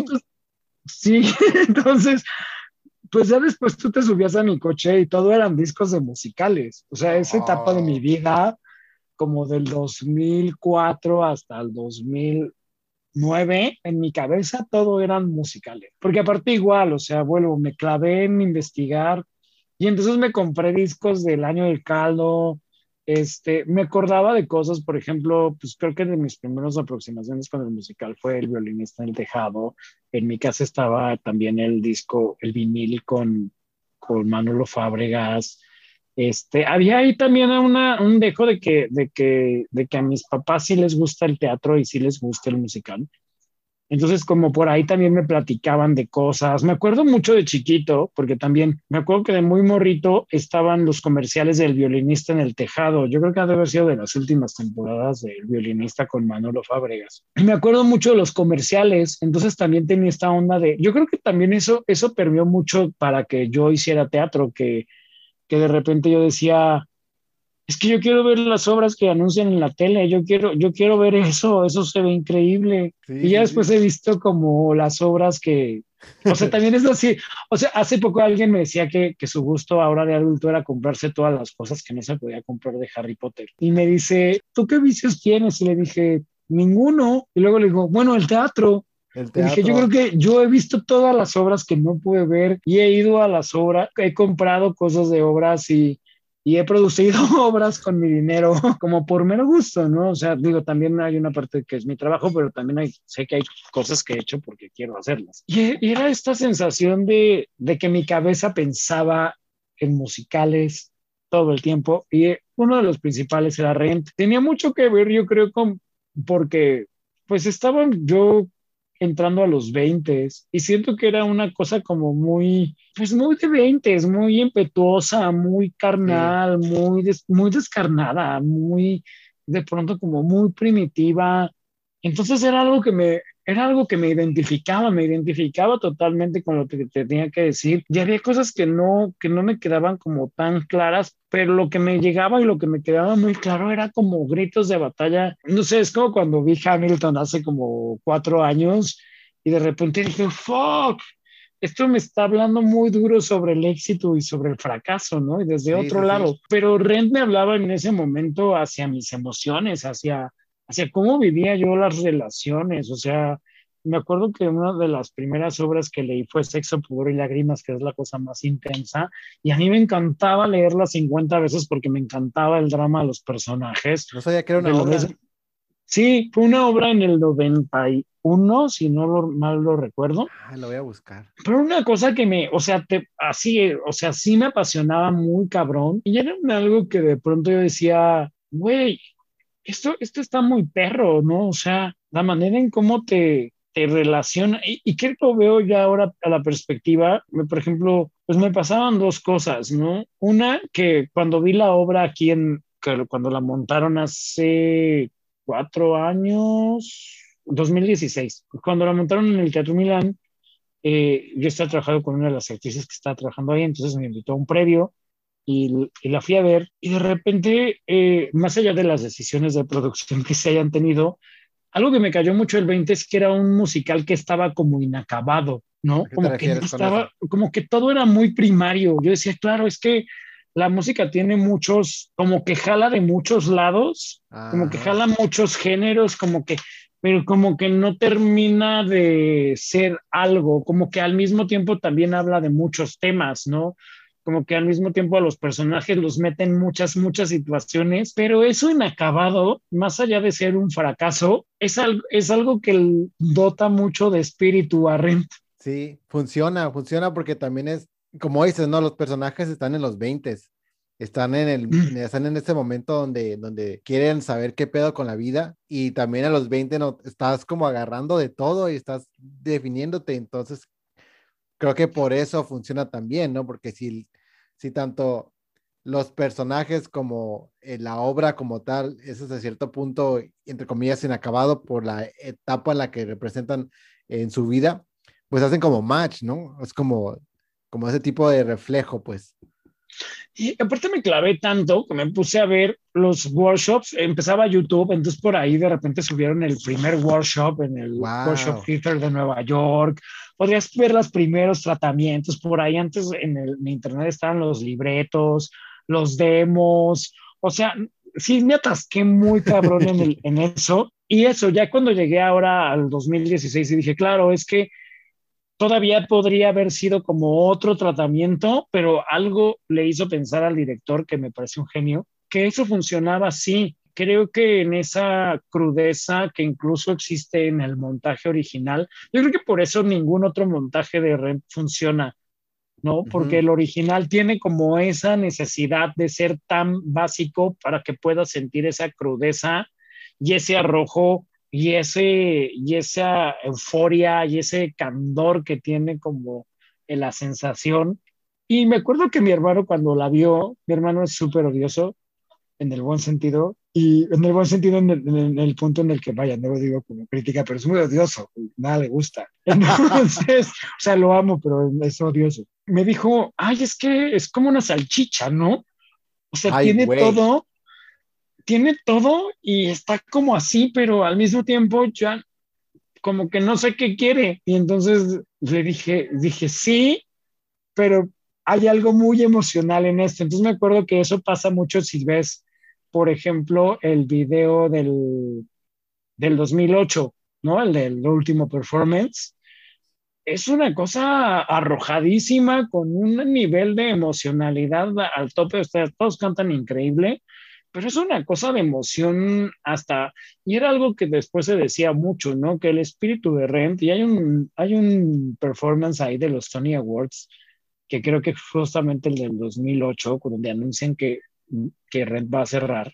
Sí, entonces, pues ya después tú te subías a mi coche y todo eran discos de musicales. O sea, esa oh. etapa de mi vida, como del 2004 hasta el 2009, en mi cabeza todo eran musicales. Porque aparte igual, o sea, bueno, me clavé en investigar y entonces me compré discos del año del caldo, este, me acordaba de cosas, por ejemplo, pues creo que de mis primeras aproximaciones con el musical fue El violinista en el tejado. En mi casa estaba también el disco, el vinil con, con Manolo Fábregas. Este, había ahí también una, un dejo de que, de, que, de que a mis papás sí les gusta el teatro y sí les gusta el musical. Entonces, como por ahí también me platicaban de cosas. Me acuerdo mucho de chiquito, porque también me acuerdo que de muy morrito estaban los comerciales del violinista en el tejado. Yo creo que ha de haber sido de las últimas temporadas del violinista con Manolo Fábregas. Y me acuerdo mucho de los comerciales. Entonces también tenía esta onda de. Yo creo que también eso, eso permeó mucho para que yo hiciera teatro, que, que de repente yo decía es que yo quiero ver las obras que anuncian en la tele, yo quiero, yo quiero ver eso, eso se ve increíble. Sí, y ya después sí. he visto como las obras que, o sea, también es así, o sea, hace poco alguien me decía que, que su gusto ahora de adulto era comprarse todas las cosas que no se podía comprar de Harry Potter. Y me dice, ¿tú qué vicios tienes? Y le dije, ninguno. Y luego le digo, bueno, el teatro. El teatro. Dije, yo creo que yo he visto todas las obras que no pude ver y he ido a las obras, he comprado cosas de obras y y he producido obras con mi dinero como por mero gusto, ¿no? O sea, digo, también hay una parte que es mi trabajo, pero también hay, sé que hay cosas que he hecho porque quiero hacerlas. Y, era esta sensación de, de que mi cabeza pensaba en musicales todo el tiempo y uno de los principales era Rent. Tenía mucho que ver, yo creo, con, porque pues estaba yo entrando a los 20 y siento que era una cosa como muy, pues muy de 20, muy impetuosa, muy carnal, muy, muy descarnada, muy de pronto como muy primitiva. Entonces era algo que me, era algo que me identificaba, me identificaba totalmente con lo que te tenía que decir. Y había cosas que no, que no me quedaban como tan claras, pero lo que me llegaba y lo que me quedaba muy claro era como gritos de batalla. No sé, es como cuando vi Hamilton hace como cuatro años y de repente dije, fuck, esto me está hablando muy duro sobre el éxito y sobre el fracaso, ¿no? Y desde otro lado. Pero Rent me hablaba en ese momento hacia mis emociones, hacia hacia cómo vivía yo las relaciones, o sea, me acuerdo que una de las primeras obras que leí fue Sexo, Pudor y Lágrimas, que es la cosa más intensa, y a mí me encantaba leerla 50 veces porque me encantaba el drama de los personajes. No sabía que era una obra. Sí, fue una obra en el 91, si no lo, mal lo recuerdo. Ah, lo voy a buscar. Pero una cosa que me, o sea, te, así, o sea, sí me apasionaba muy cabrón, y era algo que de pronto yo decía, güey, esto, esto está muy perro, ¿no? O sea, la manera en cómo te, te relaciona, y, y que lo veo ya ahora a la perspectiva, por ejemplo, pues me pasaban dos cosas, ¿no? Una, que cuando vi la obra aquí en, cuando la montaron hace cuatro años, 2016, cuando la montaron en el Teatro Milán, eh, yo estaba trabajando con una de las actrices que estaba trabajando ahí, entonces me invitó a un previo y, la fui a ver y de repente, eh, más allá de las decisiones de producción que se hayan tenido, algo que me cayó mucho el 20 es que era un musical que estaba como inacabado, ¿no? Como que, estaba, como que todo era muy primario. Yo decía, claro, es que la música tiene muchos, como que jala de muchos lados, como que jala muchos géneros, como que, pero como que no termina de ser algo, como que al mismo tiempo también habla de muchos temas, ¿no? Como que al mismo tiempo a los personajes los meten muchas, muchas situaciones, pero eso inacabado, más allá de ser un fracaso, es algo, es algo que dota mucho de espíritu a Rent. Sí, funciona, funciona porque también es, como dices, ¿no? Los personajes están en los 20 están en el mm. están en este momento donde donde quieren saber qué pedo con la vida y también a los 20 no estás como agarrando de todo y estás definiéndote entonces creo que por eso funciona también no porque si si tanto los personajes como eh, la obra como tal, es hasta cierto punto, entre comillas, inacabado por la etapa en la que representan en su vida, pues hacen como match, ¿no? Es como, como ese tipo de reflejo, pues. Y aparte me clavé tanto que me puse a ver los workshops, empezaba YouTube, entonces por ahí de repente subieron el primer workshop en el Workshop Theater de Nueva York, podrías ver los primeros tratamientos, por ahí antes en, el, internet estaban los libretos, los demos, o sea, sí me atasqué muy cabrón en, el, en eso. Y eso, ya cuando llegué ahora al 2016 y dije, claro, es que todavía podría haber sido como otro tratamiento, pero algo le hizo pensar al director, que me parece un genio, que eso funcionaba así creo que en esa crudeza que incluso existe en el montaje original, yo creo que por eso ningún otro montaje de Rent funciona, ¿no? Porque el original tiene como esa necesidad de ser tan básico para que puedas sentir esa crudeza y ese arrojo y, ese, y esa euforia y ese candor que tiene como en la sensación. Y me acuerdo que mi hermano cuando la vio, mi hermano es súper odioso, en el buen sentido, y en el buen sentido, en el, punto en el que, vaya, no lo digo como crítica, pero es muy odioso, nada le gusta. Entonces, o sea, lo amo, pero es odioso. Me dijo, ay, es que es como una salchicha, ¿no? O sea, tiene todo, tiene todo y está como así, pero al mismo tiempo ya como que no sé qué quiere. Y entonces le dije, dije, sí, pero hay algo muy emocional en esto. Entonces me acuerdo que eso pasa mucho si ves por ejemplo, el video del, del 2008, ¿no? El del último performance. Es una cosa arrojadísima con un nivel de emocionalidad al tope. Ustedes todos cantan increíble, pero es una cosa de emoción hasta, y era algo que después se decía mucho, ¿no? Que el espíritu de Rent, y hay un, hay un performance ahí de los Tony Awards, que creo que justamente el del 2008, donde anuncian que que Red va a cerrar.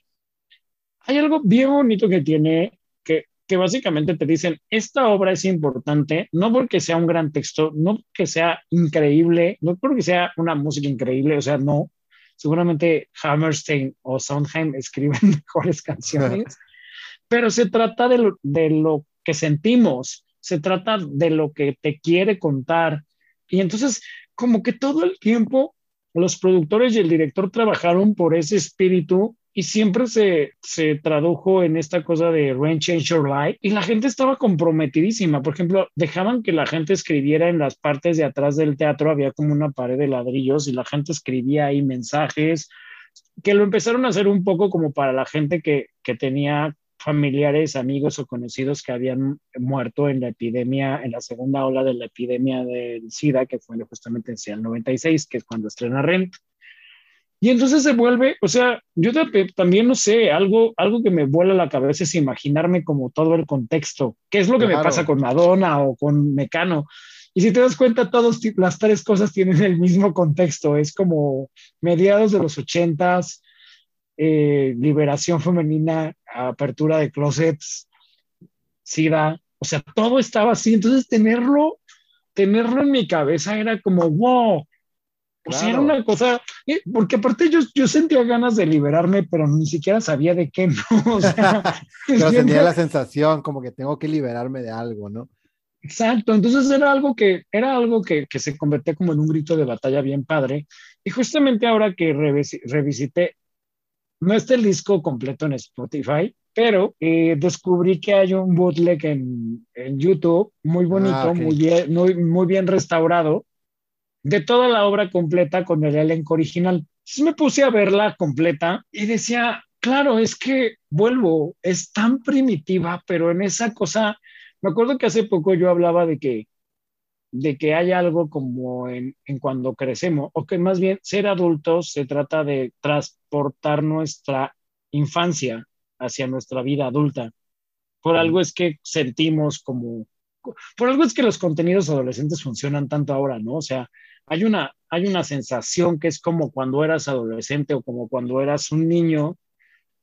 Hay algo bien bonito que tiene, que que básicamente te dicen, esta obra es importante, no porque sea un gran texto, no porque sea increíble, no porque sea una música increíble, o sea, no. Seguramente Hammerstein o Sondheim escriben mejores canciones, pero se trata de de lo que sentimos, se trata de lo que te quiere contar. Y entonces, como que todo el tiempo los productores y el director trabajaron por ese espíritu y siempre se, se tradujo en esta cosa de Rain Change Your Life y la gente estaba comprometidísima. Por ejemplo, dejaban que la gente escribiera en las partes de atrás del teatro, había como una pared de ladrillos y la gente escribía ahí mensajes que lo empezaron a hacer un poco como para la gente que, que tenía familiares, amigos o conocidos que habían muerto en la epidemia, en la segunda ola de la epidemia del SIDA, que fue justamente en el 96, que es cuando estrena Rent. Y entonces se vuelve, o sea, yo también no sé, algo, algo que me vuela la cabeza es imaginarme como todo el contexto, qué es lo que me pasa con Madonna o con Mecano. Y si te das cuenta, todas las tres cosas tienen el mismo contexto, es como mediados de los ochentas, eh, liberación femenina, apertura de closets, SIDA, o sea, todo estaba así. Entonces, tenerlo, tenerlo en mi cabeza era como, wow. O sea, era una cosa, porque aparte yo, yo sentía ganas de liberarme, pero ni siquiera sabía de qué, ¿no? O sea, pero tenía la sensación como que tengo que liberarme de algo, ¿no? Exacto, entonces era algo que, era algo que, que se convertía como en un grito de batalla bien padre. Y justamente ahora que revisité no está el disco completo en Spotify, pero eh, descubrí que hay un bootleg en, en YouTube muy bonito, ah, muy, bien, muy, muy, bien restaurado, de toda la obra completa con el elenco original. Entonces me puse a verla completa y decía, claro, es que vuelvo, es tan primitiva, pero en esa cosa, me acuerdo que hace poco yo hablaba de que de que hay algo como en, cuando crecemos, o que más bien ser adultos se trata de transportar nuestra infancia hacia nuestra vida adulta. Por algo es que sentimos como, por algo es que los contenidos adolescentes funcionan tanto ahora, ¿no? O sea, hay una, hay una sensación que es como cuando eras adolescente o como cuando eras un niño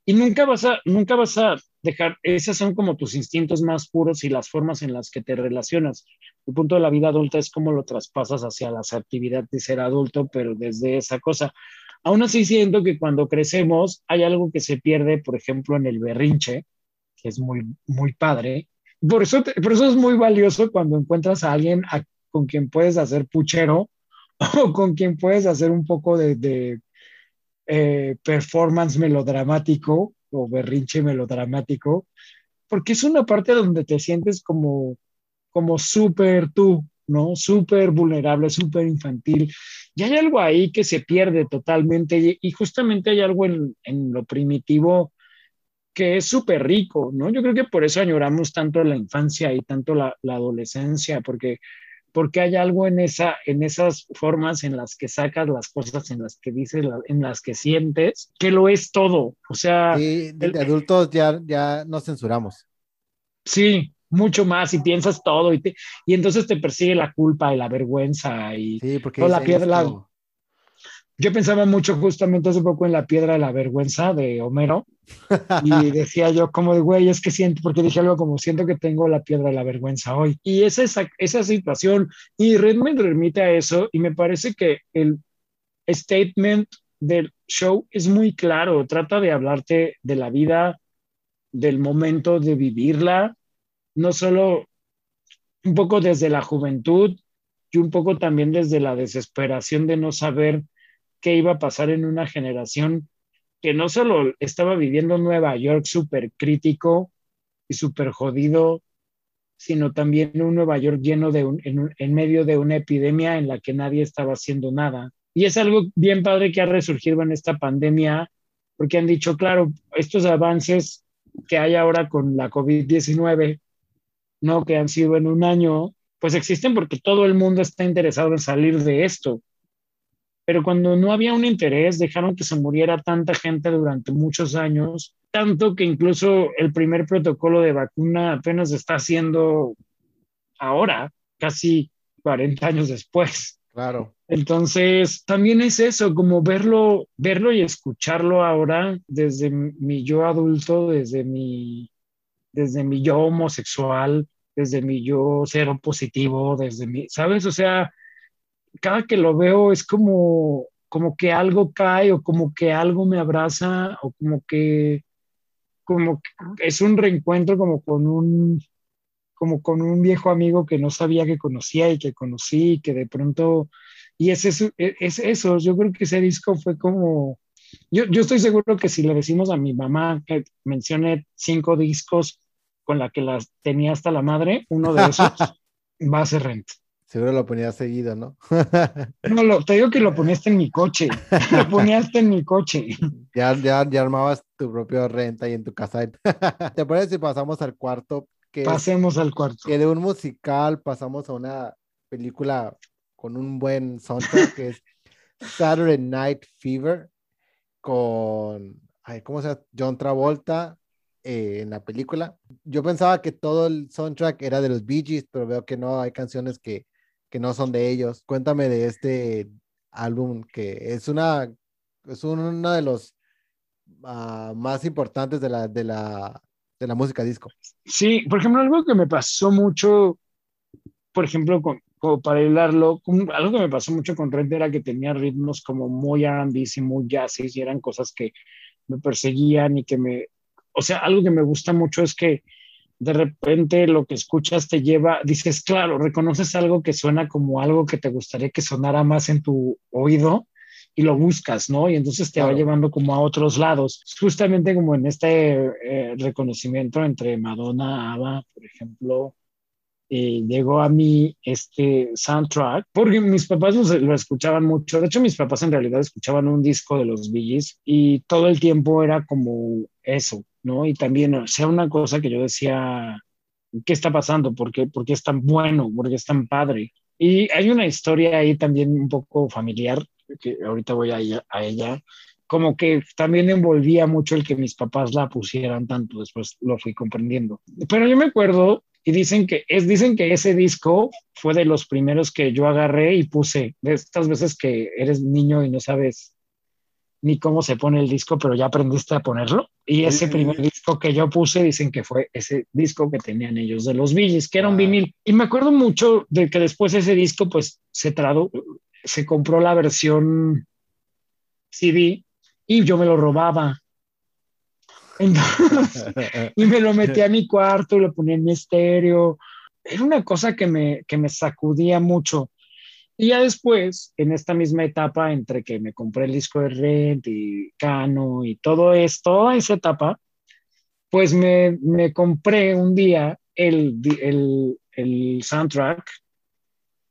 y nunca vas a, nunca vas a dejar, esas son como tus instintos más puros y las formas en las que te relacionas. Tu punto de la vida adulta es como lo traspasas hacia las actividades de ser adulto, pero desde esa cosa. Aún así siento que cuando crecemos hay algo que se pierde, por ejemplo, en el berrinche, que es muy, muy padre. Por eso, por eso es muy valioso cuando encuentras a alguien con quien puedes hacer puchero o con quien puedes hacer un poco de eh, performance melodramático o berrinche melodramático, porque es una parte donde te sientes como, como súper tú, ¿no? Súper vulnerable, súper infantil. Y hay algo ahí que se pierde totalmente y, justamente hay algo en, en lo primitivo que es súper rico, ¿no? Yo creo que por eso añoramos tanto la infancia y tanto la, la adolescencia, porque porque hay algo en, esa, en esas formas en las que sacas las cosas, en las que dices, en las que sientes, que lo es todo. O sea... de, adultos ya, ya nos censuramos. Sí, mucho más y piensas todo y, te, y entonces te persigue la culpa y la vergüenza y sí, porque toda la piedra. Yo pensaba mucho justamente hace poco en la piedra de la vergüenza de Homero y decía yo como de, güey, es que siento, porque dije algo como, siento que tengo la piedra de la vergüenza hoy. Y es esa, esa situación y Redmond remite a eso y me parece que el statement del show es muy claro, trata de hablarte de la vida, del momento de vivirla, no solo un poco desde la juventud y un poco también desde la desesperación de no saber qué iba a pasar en una generación que no solo estaba viviendo Nueva York súper crítico y súper jodido, sino también un Nueva York lleno de un, en, medio de una epidemia en la que nadie estaba haciendo nada. Y es algo bien padre que ha resurgido en esta pandemia, porque han dicho, claro, estos avances que hay ahora con la COVID-19, no que han sido en un año, pues existen porque todo el mundo está interesado en salir de esto pero cuando no había un interés, dejaron que se muriera tanta gente durante muchos años, tanto que incluso el primer protocolo de vacuna apenas está haciendo ahora, casi 40 años después. Claro. Entonces, también es eso, como verlo, verlo y escucharlo ahora desde mi yo adulto, desde mi, desde mi yo homosexual, desde mi yo cero positivo, desde mi, ¿sabes? O sea, cada que lo veo es como, como que algo cae o como que algo me abraza o como que, como que es un reencuentro como con un, como con un viejo amigo que no sabía que conocía y que conocí y que de pronto, y es eso, es eso, yo creo que ese disco fue como, yo, yo estoy seguro que si le decimos a mi mamá que mencione cinco discos con la que las tenía hasta la madre, uno de esos va a ser Rent. Seguro lo ponía seguido, ¿no? no, lo, te digo que lo ponías en mi coche. lo ponías en mi coche. Ya, ya, ya armabas tu propio renta ahí en tu casa. ¿Te parece si pasamos al cuarto? Que Pasemos al cuarto. Que de un musical pasamos a una película con un buen soundtrack que es Saturday Night Fever con, ¿cómo se llama? John Travolta, eh, en la película. Yo pensaba que todo el soundtrack era de los Bee Gees, pero veo que no, hay canciones que, que no son de ellos. Cuéntame de este álbum que es una, es uno de los uh, más importantes de la, de, la, de la música disco. Sí, por ejemplo, algo que me pasó mucho, por ejemplo, con, para hilarlo, algo que me pasó mucho con Red era que tenía ritmos como muy R&B y muy jazzy y eran cosas que me perseguían y que me, o sea, algo que me gusta mucho es que de repente lo que escuchas te lleva, dices, claro, reconoces algo que suena como algo que te gustaría que sonara más en tu oído y lo buscas, ¿no? Y entonces te va llevando como a otros lados. Justamente como en este eh, reconocimiento entre Madonna, Ava, por ejemplo, eh, llegó a mí este soundtrack, porque mis papás lo, escuchaban mucho. De hecho, mis papás en realidad escuchaban un disco de los Billys y todo el tiempo era como eso, ¿no? Y también, o sea, una cosa que yo decía, ¿qué está pasando? ¿Por qué, ¿Por qué es tan bueno? ¿Por qué es tan padre? Y hay una historia ahí también un poco familiar, que ahorita voy a a ella como que también envolvía mucho el que mis papás la pusieran tanto, después lo fui comprendiendo. Pero yo me acuerdo y dicen que, es, dicen que ese disco fue de los primeros que yo agarré y puse, de estas veces que eres niño y no sabes ni cómo se pone el disco, pero ya aprendiste a ponerlo. Y ese primer disco que yo puse, dicen que fue ese disco que tenían ellos de los Billys, que era un vinil. Y me acuerdo mucho de que después ese disco, pues se tradu se compró la versión CD y yo me lo robaba y me lo metí a mi cuarto, lo ponía en mi estéreo. Era una cosa que me, que me sacudía mucho. Y ya después, en esta misma etapa, entre que me compré el disco de Rent y Cano y todo esto, toda esa etapa, pues me, me compré un día el, el, el soundtrack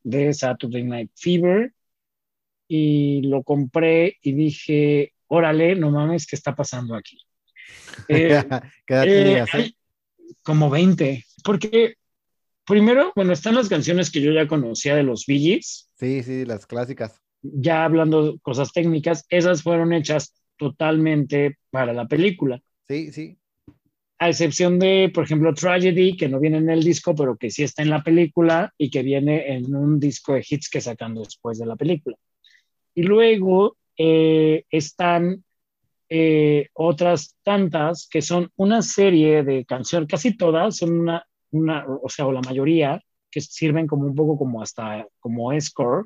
de Saturday Night Fever y lo compré y dije, órale, no mames, ¿qué está pasando aquí? Eh, ¿Qué edad eh, eh? Como 20. Porque primero, bueno, están las canciones que yo ya conocía de los Billys. Sí, sí, las clásicas. Ya hablando cosas técnicas, esas fueron hechas totalmente para la película. Sí, sí. A excepción de, por ejemplo, Tragedy, que no viene en el disco, pero que sí está en la película y que viene en un disco de hits que sacan después de la película. Y luego están eh, otras tantas que son una serie de canciones, casi todas son una, una, o sea, o la mayoría, que sirven como un poco como hasta como score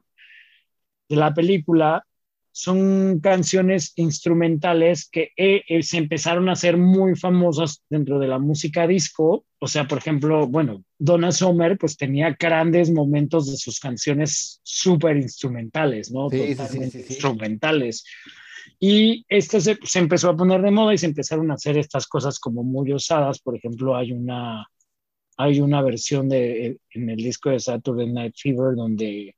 de la película, son canciones instrumentales que eh, eh, se empezaron a hacer muy famosas dentro de la música disco. O sea, por ejemplo, bueno, Donna Summer pues tenía grandes momentos de sus canciones súper instrumentales, ¿no? Sí, sí, sí, instrumentales. Y esto se, se, empezó a poner de moda y se empezaron a hacer estas cosas como muy osadas. Por ejemplo, hay una, hay una versión de, en el disco de Saturday Night Fever donde,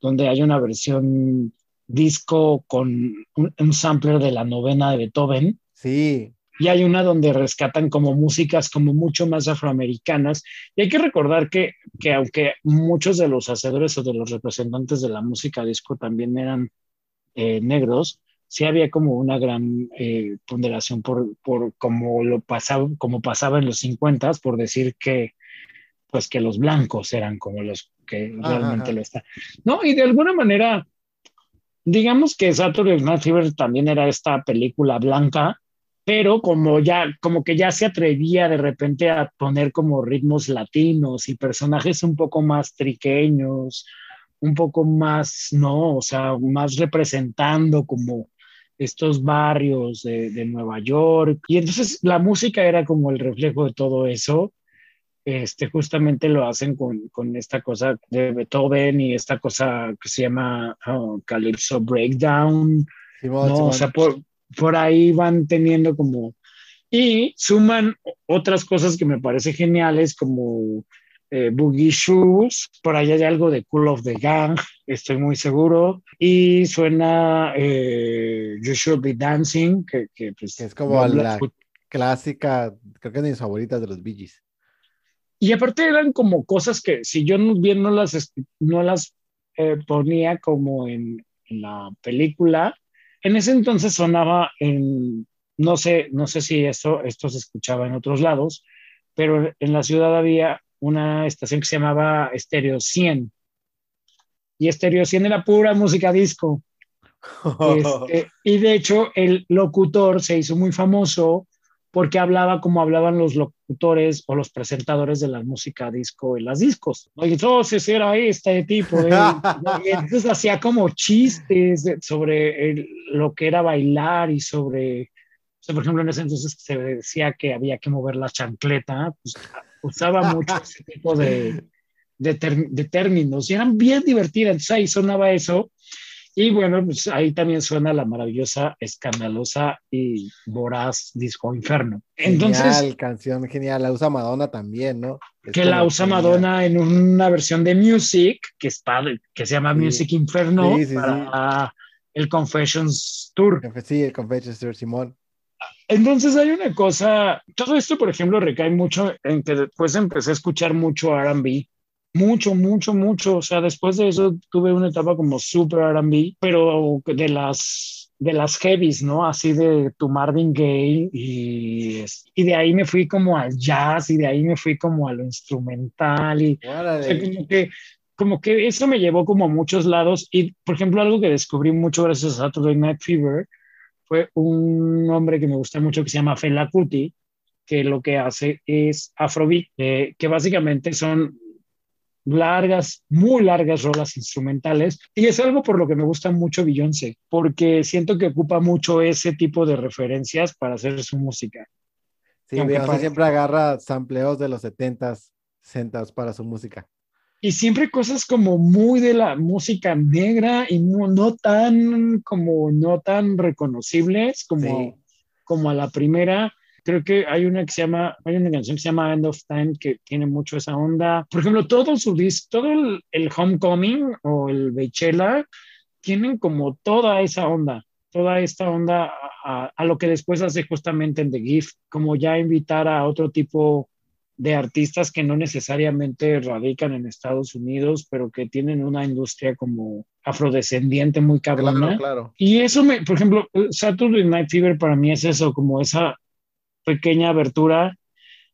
donde hay una versión disco con un, sampler de la novena de Beethoven. Sí. Y hay una donde rescatan como músicas como mucho más afroamericanas. Y hay que recordar que, que aunque muchos de los hacedores o de los representantes de la música disco también eran eh, negros, sí había como una gran eh, ponderación por, por como lo pasaba, como pasaba en los 50 por decir que pues que los blancos eran como los que realmente lo están. No, y de alguna manera, digamos que Saturday Night Fever también era esta película blanca pero como ya, como que ya se atrevía de repente a poner como ritmos latinos y personajes un poco más triqueños, un poco más, ¿no? O sea, más representando como estos barrios de, de, Nueva York. Y entonces la música era como el reflejo de todo eso. Este, justamente lo hacen con, con esta cosa de Beethoven y esta cosa que se llama oh, Calypso Breakdown. ¿no? O sea, por, por ahí van teniendo como... Y suman otras cosas que me parece geniales, como eh, Boogie Shoes, por ahí hay algo de Cool of the Gang, estoy muy seguro, y suena eh, You Should Be Dancing, que, que, pues, es como la clásica, creo que es de mis favoritas de los Bee Gees. Y aparte eran como cosas que si yo bien no las, no las eh, ponía como en, en, la película, en ese entonces sonaba en, no sé, no sé si esto, esto se escuchaba en otros lados, pero en la ciudad había una estación que se llamaba Stereo 100. Y Stereo 100 era pura música disco. Este, y de hecho, el locutor se hizo muy famoso porque hablaba como hablaban los locutores o los presentadores de la música disco en las discos. Y entonces era este tipo. De, entonces hacía como chistes sobre lo que era bailar y sobre, por ejemplo, en ese entonces se decía que había que mover la chancleta, pues usaba mucho ese tipo de, de, términos y eran bien divertidas. Entonces ahí sonaba eso. Y bueno, pues ahí también suena la maravillosa, escandalosa y voraz disco Inferno. Entonces, genial, canción genial, la usa Madonna también, ¿no? que la usa Madonna en una versión de Music, que, es padre, que se llama Music Inferno, para el Confessions Tour. Sí, el Confessions Tour, Simón. Entonces hay una cosa, todo esto, por ejemplo, recae mucho en que después empecé a escuchar mucho RB, mucho, mucho, mucho. O sea, después de eso tuve una etapa como super RB, pero de las de las heavies, ¿no? Así de tu Marvin Gaye y, y de ahí me fui como al jazz y de ahí me fui como a lo instrumental y como que como que eso me llevó como a muchos lados y por ejemplo algo que descubrí mucho gracias a Saturday Night Fever fue un hombre que me gusta mucho que se llama Fela Kuti, que lo que hace es Afrobeat, eh, que básicamente son largas, muy largas rolas instrumentales. Y es algo por lo que me gusta mucho Beyoncé, porque siento que ocupa mucho ese tipo de referencias para hacer su música. Sí, Beyoncé siempre agarra sampleos de los 70s, 60s para su música y siempre cosas como muy de la música negra y no, tan como no tan reconocibles como, como a la primera. Creo que hay una que se llama, hay una canción que se llama End of Time que tiene mucho esa onda. Por ejemplo, todo su disco, todo el, Homecoming o el Beychella tienen como toda esa onda, toda esta onda a, a, lo que después hace justamente en The Gift, como ya invitar a otro tipo de artistas que no necesariamente radican en Estados Unidos, pero que tienen una industria como afrodescendiente muy cabrona. Claro, Y eso me, por ejemplo, Saturday Night Fever para mí es eso, como esa pequeña abertura,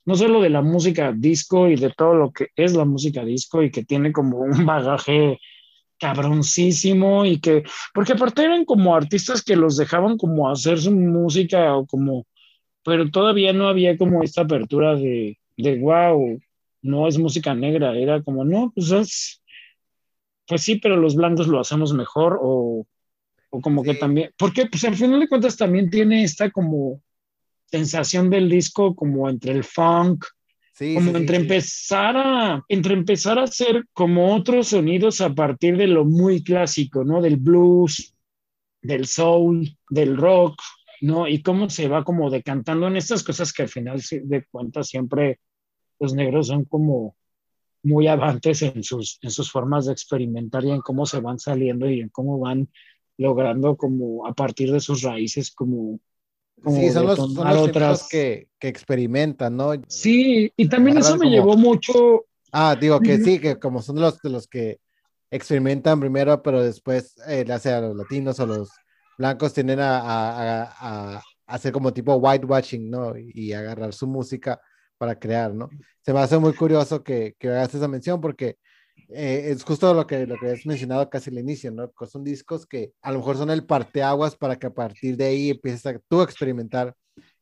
no solo de la música disco y de todo lo que es la música disco y que tiene como un bagaje cabroncísimo y que, porque aparte eran como artistas que los dejaban como hacer su música o como, pero todavía no había como esta apertura de, de wow, no es música negra, era como, no, pues es, pues sí, pero los blancos lo hacemos mejor o, o como que también, porque pues al final de cuentas también tiene esta como sensación del disco como entre el funk, como entre empezar a entre empezar a hacer como otros sonidos a partir de lo muy clásico, ¿no? Del blues, del soul, del rock, ¿no? Y cómo se va como decantando en estas cosas que al final de cuentas siempre los negros son como muy avantes en sus, en sus formas de experimentar y en cómo se van saliendo y en cómo van logrando como a partir de sus raíces como... sí, son los, otras que, que, experimentan, ¿no? Sí, y también eso me llevó mucho... Ah, digo que sí, que como son los, los que experimentan primero, pero después, eh, ya sea los latinos o los blancos, tienden a, a, a, hacer como tipo whitewashing, ¿no? Y agarrar su música para crear, ¿no? Se me hace muy curioso que, que hagas esa mención porque eh, es justo lo que, lo que has mencionado casi al inicio, ¿no? Son discos que a lo mejor son el parteaguas para que a partir de ahí empieces a, tú a experimentar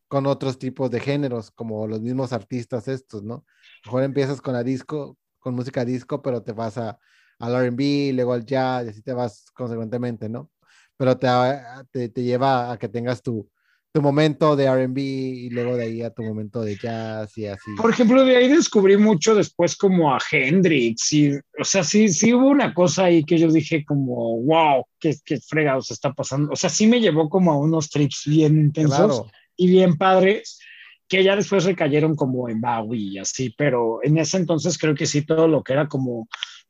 con otros tipos de géneros, como los mismos artistas estos, ¿no? Mejor empiezas con la disco, con música disco, pero te vas a, al RB, luego al jazz, y así te vas consecuentemente, ¿no? Pero te, te, te lleva a que tengas tu, tu momento de RB y luego de ahí a tu momento de jazz y así. Por ejemplo, de ahí descubrí mucho después como a Hendrix y, o sea, sí, sí hubo una cosa ahí que yo dije como, wow, qué, qué fregados está pasando. O sea, sí me llevó como a unos trips bien intensos y bien padres que ya después recayeron como en Bowie y así, pero en ese entonces creo que sí todo lo que era como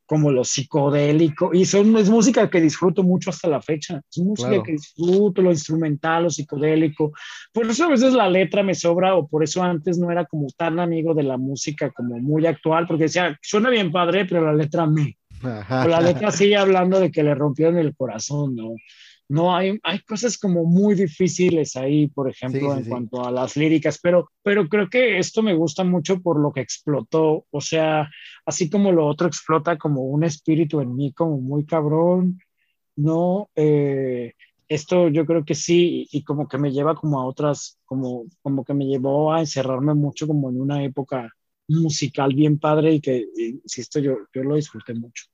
como lo psicodélico, y son, es música que disfruto mucho hasta la fecha, es música que disfruto, lo instrumental, lo psicodélico, por eso a veces la letra me sobra, o por eso antes no era como tan amigo de la música como muy actual, porque decía, suena bien padre, pero la letra me, o la letra sigue hablando de que le rompieron el corazón, ¿no? No hay, hay cosas como muy difíciles ahí, por ejemplo, en cuanto a las líricas, pero, pero creo que esto me gusta mucho por lo que explotó, o sea, así como lo otro explota como un espíritu en mí, como muy cabrón, ¿no? Eh, esto yo creo que sí, y, como que me lleva como a otras, como, como que me llevó a encerrarme mucho como en una época musical bien padre y que, insisto, yo, yo lo disfruté mucho.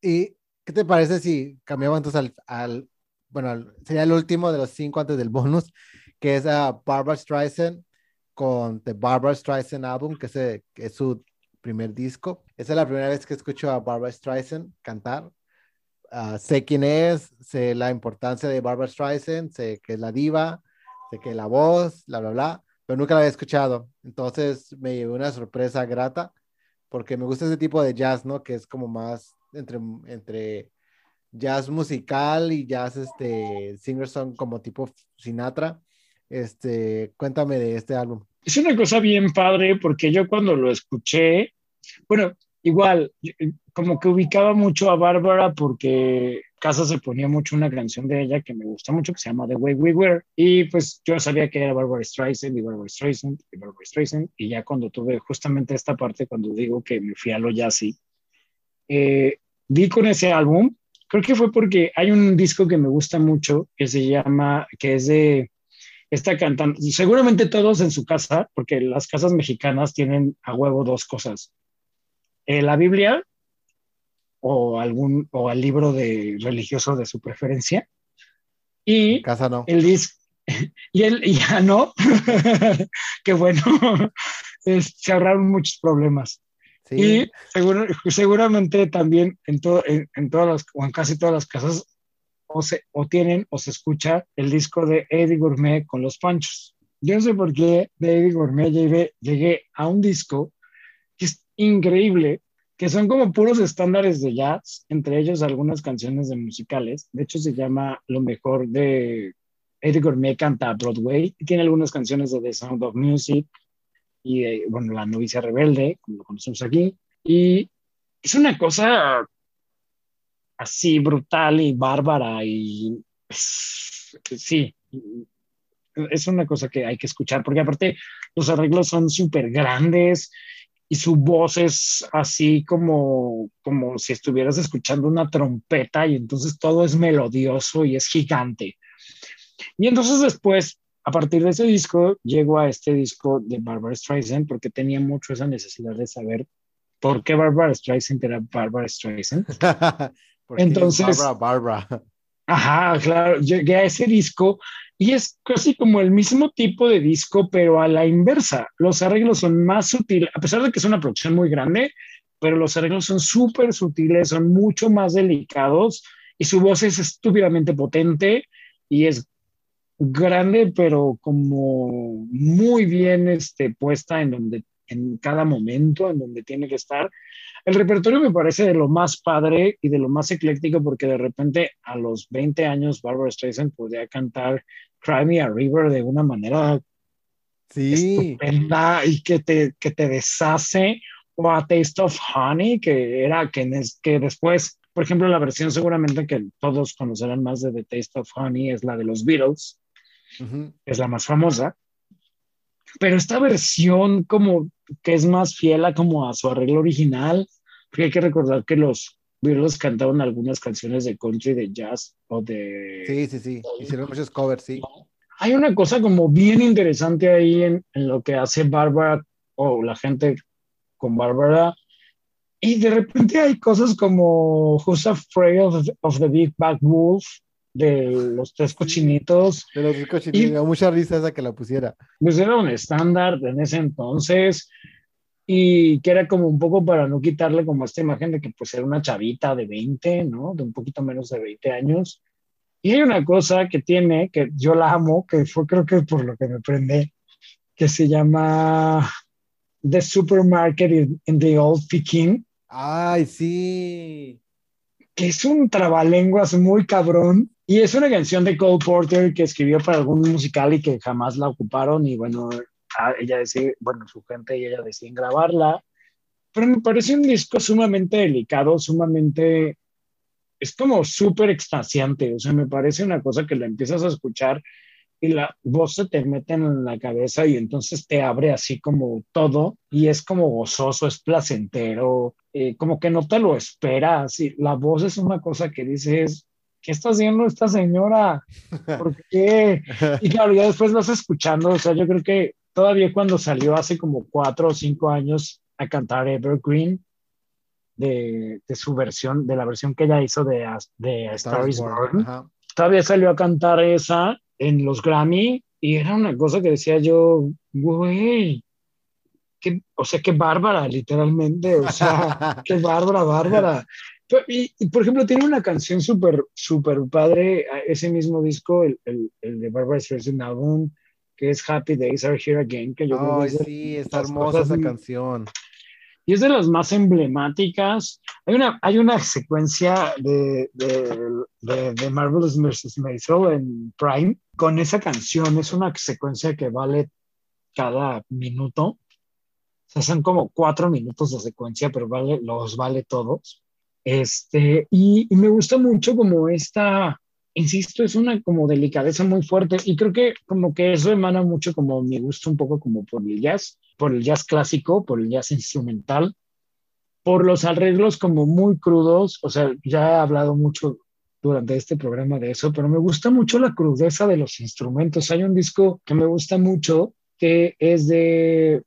¿Y qué te parece si cambiamos entonces al bueno, sería el último de los cinco antes del bonus, que es a Barbara Streisand con The Barbara Streisand Album, que es, que es su primer disco. Esa es la primera vez que escucho a Barbara Streisand cantar. Uh, sé quién es, sé la importancia de Barbara Streisand, sé que es la diva, sé que la voz, bla, bla, bla, pero nunca la había escuchado. Entonces me llevé una sorpresa grata porque me gusta ese tipo de jazz, ¿no? Que es como más entre, entre jazz musical y jazz, este, singer song como tipo Sinatra. Este, cuéntame de este álbum. Es una cosa bien padre porque yo cuando lo escuché, bueno, igual, como que ubicaba mucho a Bárbara porque casa se ponía mucho una canción de ella que me gusta mucho, que se llama The Way We Were, y pues yo sabía que era Barbara Streisand y Barbara Streisand y Barbara Streisand, y ya cuando tuve justamente esta parte, cuando digo que me fui a lo jazzy, eh, vi con ese álbum Creo que fue porque hay un disco que me gusta mucho que se llama, que es de esta cantante, seguramente todos en su casa, porque las casas mexicanas tienen a huevo dos cosas. Eh, la Biblia o algún o el libro de religioso de su preferencia y casa no. el disco y él ya no qué bueno se ahorraron muchos problemas y seguramente también en, todo, en, todas las, o en casi todas las casas o, se, o tienen o se escucha el disco de Eddie Gourmet con los Panchos. Yo no sé por qué de Eddie Gourmet llegué, llegué a un disco que es increíble, que son como puros estándares de jazz, entre ellos algunas canciones de musicales. De hecho, se llama Lo mejor de Eddie Gourmet canta Broadway. Tiene algunas canciones de The Sound of Music, y bueno, la novicia rebelde, como lo conocemos aquí, y es una cosa así brutal y bárbara y sí, es una cosa que hay que escuchar, porque aparte los arreglos son súper grandes y su voz es así como, como si estuvieras escuchando una trompeta y entonces todo es melodioso y es gigante. Y entonces después a partir de ese disco llego a este disco de Barbara Streisand porque tenía mucho esa necesidad de saber por qué Barbara Streisand era Barbara Streisand. Entonces, Barbara, Barbara. Ajá, claro, llegué a ese disco y es casi como el mismo tipo de disco, pero a la inversa. Los arreglos son más sutiles, a pesar de que es una producción muy grande, pero los arreglos son súper sutiles, son mucho más delicados y su voz es estúpidamente potente y es grande, pero como muy bien este, puesta en donde en cada momento en donde tiene que estar. El repertorio me parece de lo más padre y de lo más ecléctico porque de repente a los 20 años Barbara Streisand podía cantar Cry Me a River de una manera sí. estupenda y que te, que te deshace o a Taste of Honey que era que, que después por ejemplo, la versión seguramente que todos conocerán más de The Taste of Honey es la de los Beatles, es la más famosa. Pero esta versión como que es más fiel a como a su arreglo original, porque hay que recordar que los Beatles cantaban algunas canciones de country, de jazz o de... Sí, sí, sí, hicieron muchos covers, sí. hay una cosa como bien interesante ahí en, en lo que hace Bárbara o la gente con Bárbara. Y de repente hay cosas como Who's Afraid of, of the Big Bad Wolf, de los tres cochinitos. De los tres cochinitos, mucha risa esa que la pusiera. Pues era un estándar en ese entonces y que era como un poco para no quitarle como esta imagen de que pues era una chavita de 20, ¿no? De un poquito menos de 20 años. Y hay una cosa que tiene, que yo la amo, que fue creo que por lo que me prende, que se llama The Supermarket in the Old Peking. Ay, sí. Que es un trabalenguas muy cabrón. Y es una canción de Cole Porter que escribió para algún musical y que jamás la ocuparon. Y bueno, ella decide, bueno, su gente y ella deciden grabarla. Pero me parece un disco sumamente delicado, sumamente. Es como súper extasiante. O sea, me parece una cosa que la empiezas a escuchar y la voz se te mete en la cabeza y entonces te abre así como todo y es como gozoso, es placentero, eh, como que no te lo esperas. Y la voz es una cosa que dices, ¿qué está haciendo esta señora? ¿Por qué? Y claro, ya después vas escuchando, o sea, yo creo que todavía cuando salió hace como cuatro o cinco años a cantar Evergreen, de, de su versión, de la versión que ella hizo de, de Star, is Born, todavía salió a cantar esa en los Grammy y era una cosa que decía yo, güey, o sea, qué bárbara, literalmente, o sea, qué bárbara, bárbara. Y, por ejemplo, tiene una canción súper, súper padre, ese mismo disco, el, el, el de Barbara Streisand Album, que es Happy Days Are Here Again, que yo creo que sí, está hermosa esa canción. Y es de las más emblemáticas. Hay una, hay una secuencia de, de, de, Marvelous Mrs. Maisel en Prime con esa canción. Es una secuencia que vale cada minuto. O sea, son como cuatro minutos de secuencia, pero vale, los vale todos. Este, y, y me gusta mucho como esta, insisto, es una como delicadeza muy fuerte y creo que como que eso emana mucho como mi gusto un poco como por el jazz, por el jazz clásico, por el jazz instrumental, por los arreglos como muy crudos, o sea, ya he hablado mucho durante este programa de eso, pero me gusta mucho la crudeza de los instrumentos. Hay un disco que me gusta mucho que es de...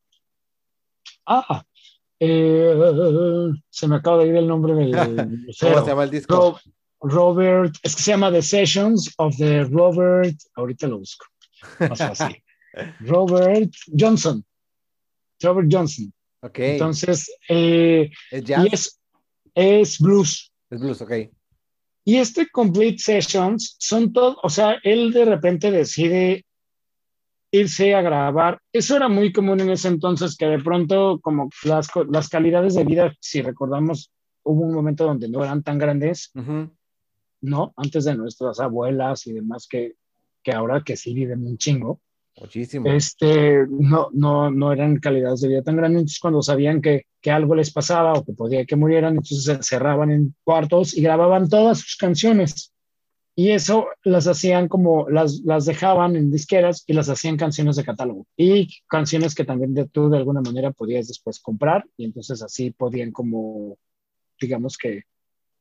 Ah, eh, se me acaba de ir el nombre del... ¿Cómo se llama el disco? Robert, es que se llama The Sessions of the Robert, ahorita lo busco, más fácil. Robert Johnson. Robert Johnson. Ok. Entonces, eh, ¿Es, jazz? es, es, blues. Es blues, ok. Y este Complete Sessions son todo, o sea, él de repente decide irse a grabar. Eso era muy común en ese entonces, que de pronto, como las, las calidades de vida, si recordamos, hubo un momento donde no eran tan grandes. Uh ¿no? Antes de nuestras abuelas y demás que, que ahora que sí viven un chingo. Muchísimo. Este, no, no, no eran calidades de vida tan grandes, entonces cuando sabían que, que algo les pasaba o que podía que murieran, entonces se encerraban en cuartos y grababan todas sus canciones. Y eso las hacían como, las, las dejaban en disqueras y las hacían canciones de catálogo. Y canciones que también de, tú de alguna manera podías después comprar y entonces así podían como, digamos que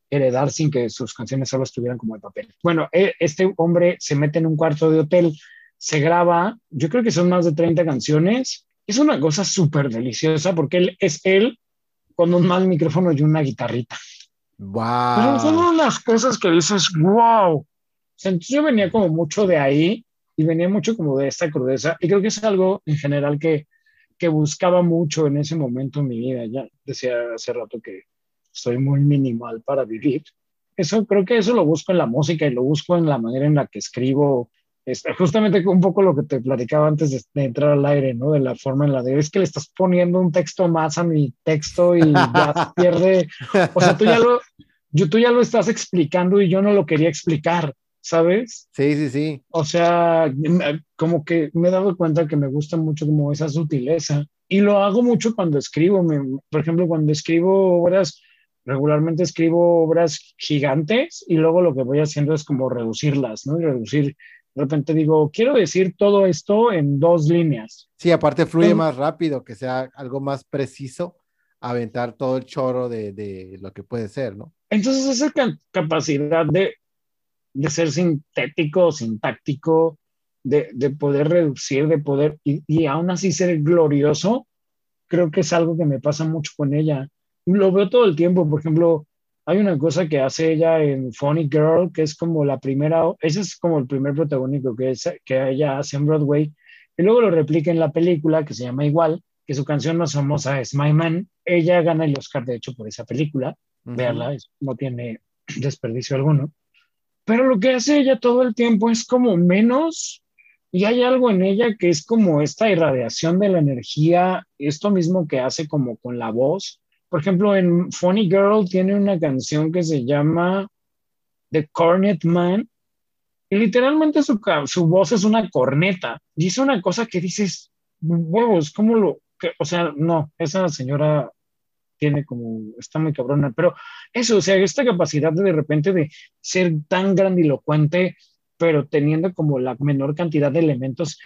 heredar sin que sus canciones solo estuvieran como de papel. Bueno, e, este hombre se mete en un cuarto de hotel, se graba, yo creo que son más de 30 canciones. Es una cosa súper deliciosa porque él es él con un mal micrófono y una guitarrita. Wow. Pero son unas cosas que dices, wow. O sea, yo venía como mucho de ahí y venía mucho como de esta crudeza y creo que es algo en general que, que buscaba mucho en ese momento en mi vida. Ya decía hace rato que soy muy minimal para vivir. Eso creo que eso lo busco en la música y lo busco en la manera en la que escribo. Este, justamente un poco lo que te platicaba antes de, entrar al aire, ¿no? De la forma en la de es que le estás poniendo un texto más a mi texto y ya pierde. O sea, tú ya lo, yo, tú ya lo estás explicando y yo no lo quería explicar, ¿sabes? Sí, sí, sí. O sea, como que me he dado cuenta que me gusta mucho como esa sutileza y lo hago mucho cuando escribo. Me, por ejemplo, cuando escribo obras regularmente escribo obras gigantes y luego lo que voy haciendo es como reducirlas, ¿no? Y reducir, de repente digo, quiero decir todo esto en dos líneas. Sí, aparte fluye más rápido, que sea algo más preciso, aventar todo el choro de, de lo que puede ser, ¿no? Entonces esa capacidad de, de ser sintético, sintáctico, de, de poder reducir, de poder, y, y aún así ser glorioso, creo que es algo que me pasa mucho con ella. Lo veo todo el tiempo, por ejemplo, hay una cosa que hace ella en Funny Girl, que es como la primera, ese es como el primer protagónico que, es, que ella hace en Broadway, y luego lo replica en la película que se llama igual, que su canción más famosa es My Man. Ella gana el Oscar, de hecho, por esa película. Veanla, no tiene desperdicio alguno. Pero lo que hace ella todo el tiempo es como menos, y hay algo en ella que es como esta irradiación de la energía, esto mismo que hace como con la voz. Por ejemplo, en Funny Girl tiene una canción que se llama The Cornet Man, y literalmente su, su voz es una corneta. Dice una cosa que dices, huevos, ¿cómo lo...? Que, o sea, no, esa señora tiene como, está muy cabrona, pero eso, o sea, esta capacidad de de repente de ser tan grandilocuente, pero teniendo como la menor cantidad de elementos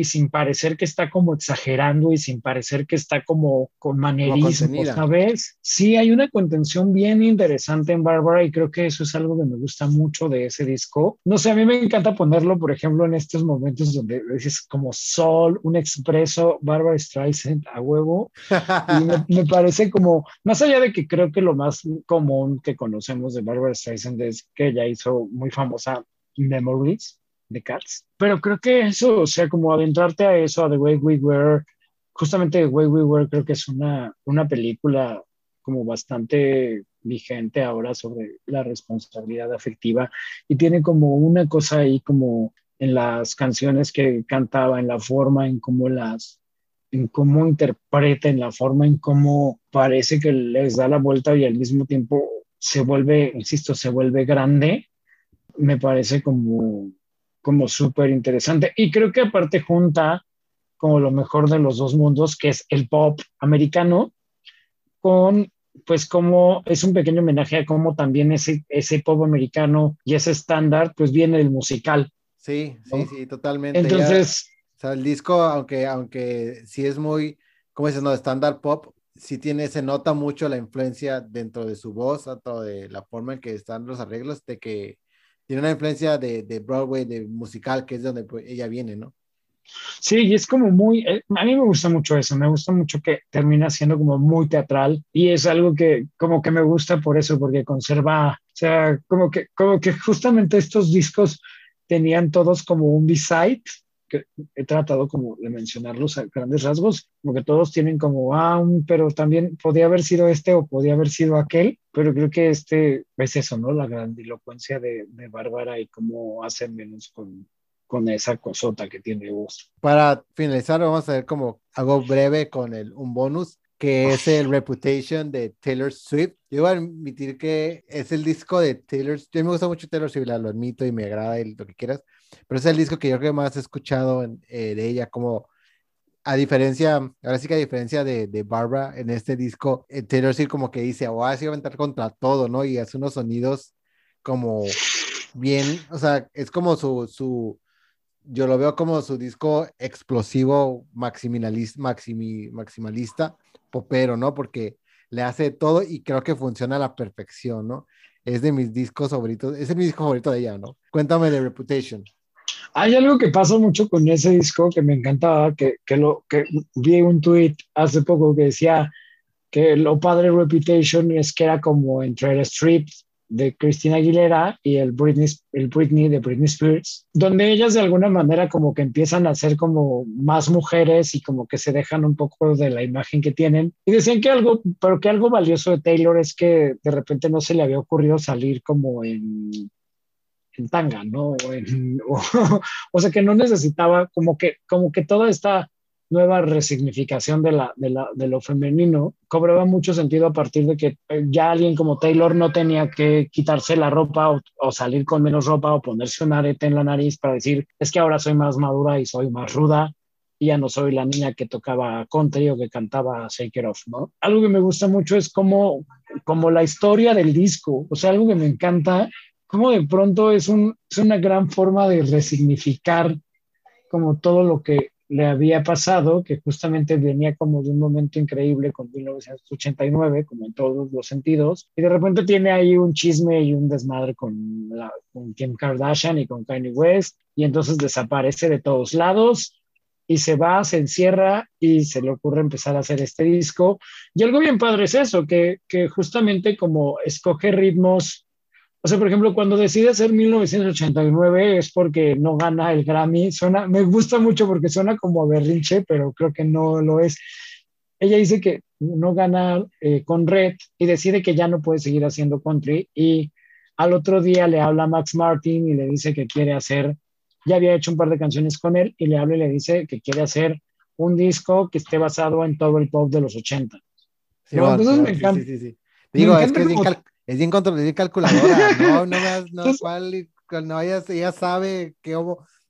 y sin parecer que está como exagerando y sin parecer que está como con manerismo, ¿sabes? Sí, hay una contención bien interesante en Bárbara y creo que eso es algo que me gusta mucho de ese disco. No sé, a mí me encanta ponerlo, por ejemplo, en estos momentos donde dices como sol, un expreso, Bárbara Streisand a huevo. y me, me, parece como, más allá de que creo que lo más común que conocemos de Bárbara Streisand es que ella hizo muy famosa Memories de Cats. Pero creo que eso, o sea, como adentrarte a eso, a The Way We Were, justamente The Way We Were creo que es una, una película como bastante vigente ahora sobre la responsabilidad afectiva y tiene como una cosa ahí como en las canciones que cantaba, en la forma en cómo las, en cómo interpreta, en la forma en cómo parece que les da la vuelta y al mismo tiempo se vuelve, insisto, se vuelve grande, me parece como como súper interesante. Y creo que aparte junta como lo mejor de los dos mundos, que es el pop americano, con pues como es un pequeño homenaje a cómo también ese, ese pop americano y ese estándar pues viene del musical. Sí, sí, sí, totalmente. Entonces... o sea, el disco, aunque, aunque sí es muy, ¿cómo dices? No, estándar pop, sí tiene, se nota mucho la influencia dentro de su voz, tanto de la forma en que están los arreglos, de que tiene una influencia de, de, Broadway, de musical, que es donde pues, ella viene, ¿no? Sí, y es como muy, eh, a mí me gusta mucho eso, me gusta mucho que termina siendo como muy teatral y es algo que como que me gusta por eso, porque conserva, o sea, como que, como que justamente estos discos tenían todos como un B-side he tratado como de mencionarlos a grandes rasgos, como que todos tienen como, ah, pero también podía haber sido este o podía haber sido aquel, pero creo que este es eso, ¿no? La grandilocuencia de, de Bárbara y cómo hace menos con, con esa cosota que tiene voz. Para finalizar, vamos a ver como algo breve con el, un bonus que es el Reputation de Taylor Swift. Yo voy a admitir que es el disco de Taylor Swift. Yo me gusta mucho Taylor Swift, lo admito y me agrada y lo que quieras, pero es el disco que yo creo que más he escuchado eh, de ella, como a diferencia, ahora sí que a diferencia de, de Barbara, en este disco, eh, Taylor Swift como que dice, oh, así va a entrar contra todo, ¿no? Y hace unos sonidos como bien, o sea, es como su, su, yo lo veo como su disco explosivo maximalista, maximalista, popero, ¿no? Porque le hace todo y creo que funciona a la perfección, ¿no? Es de mis discos favoritos, es mi disco favorito de ella, ¿no? Cuéntame de Reputation. Hay algo que pasa mucho con ese disco que me encantaba, que, que, lo, que vi un tweet hace poco que decía que lo padre Reputation es que era como entre el strip de Cristina Aguilera y el Britney, el Britney de Britney Spears, donde ellas de alguna manera como que empiezan a ser como más mujeres y como que se dejan un poco de la imagen que tienen. Y decían que algo, pero que algo valioso de Taylor es que de repente no se le había ocurrido salir como en en tanga, ¿no? o, sea, que no necesitaba como que, como que toda esta nueva resignificación de, la, de, la, de lo femenino cobraba mucho sentido a partir de que eh, ya alguien como Taylor no tenía que quitarse la ropa o, salir con menos ropa o ponerse un arete en la nariz para decir, es que ahora soy más madura y soy más ruda y ya no soy la niña que tocaba country o que cantaba Shake It Off, ¿no? Algo que me gusta mucho es como, como la historia del disco, o sea, algo que me encanta, como de pronto es, un, es una gran forma de resignificar como todo lo que le había pasado, que justamente venía como de un momento increíble con 1989, como en todos los sentidos, y de repente tiene ahí un chisme y un desmadre con, con Kim Kardashian y con Kanye West, y entonces desaparece de todos lados y se va, se encierra y se le ocurre empezar a hacer este disco. Y algo bien padre es eso, que, que justamente como escoge ritmos o sea, por ejemplo, cuando decide hacer 1989 es porque no gana el Grammy. Suena, me gusta mucho porque suena como berrinche, pero creo que no lo es. Ella dice que no gana eh, con Red y decide que ya no puede seguir haciendo country. Y al otro día le habla a Max Martin y le dice que quiere hacer, ya había hecho un par de canciones con él y le habla y le dice que quiere hacer un disco que esté basado en todo el pop de los 80. Sí, entonces me encanta. Sí, sí, Digo, es que es es bien, bien calculadora, no, no, no, cuál, no ella, ella sabe qué,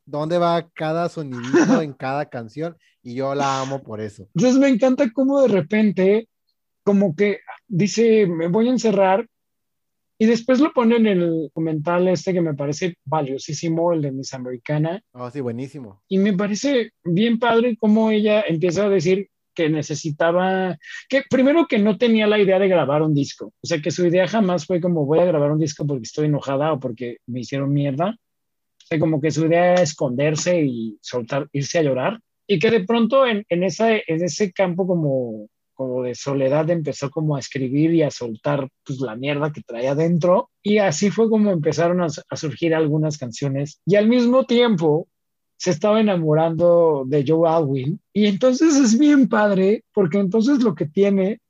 dónde va cada sonidito en cada canción y yo la amo por eso. Entonces me encanta cómo de repente, como que dice, me voy a encerrar y después lo pone en el documental este que me parece valiosísimo, el de Miss Americana. Oh, sí, buenísimo. Y me parece bien padre cómo ella empieza a decir, que necesitaba, que primero que no tenía la idea de grabar un disco, o sea que su idea jamás fue como voy a grabar un disco porque estoy enojada o porque me hicieron mierda, o sea, como que su idea era esconderse y soltar, irse a llorar, y que de pronto en, en, esa, en ese campo como, como de soledad empezó como a escribir y a soltar pues la mierda que traía dentro, y así fue como empezaron a, a surgir algunas canciones, y al mismo tiempo se estaba enamorando de Joe Alwyn. Y entonces es bien padre, porque entonces lo que tiene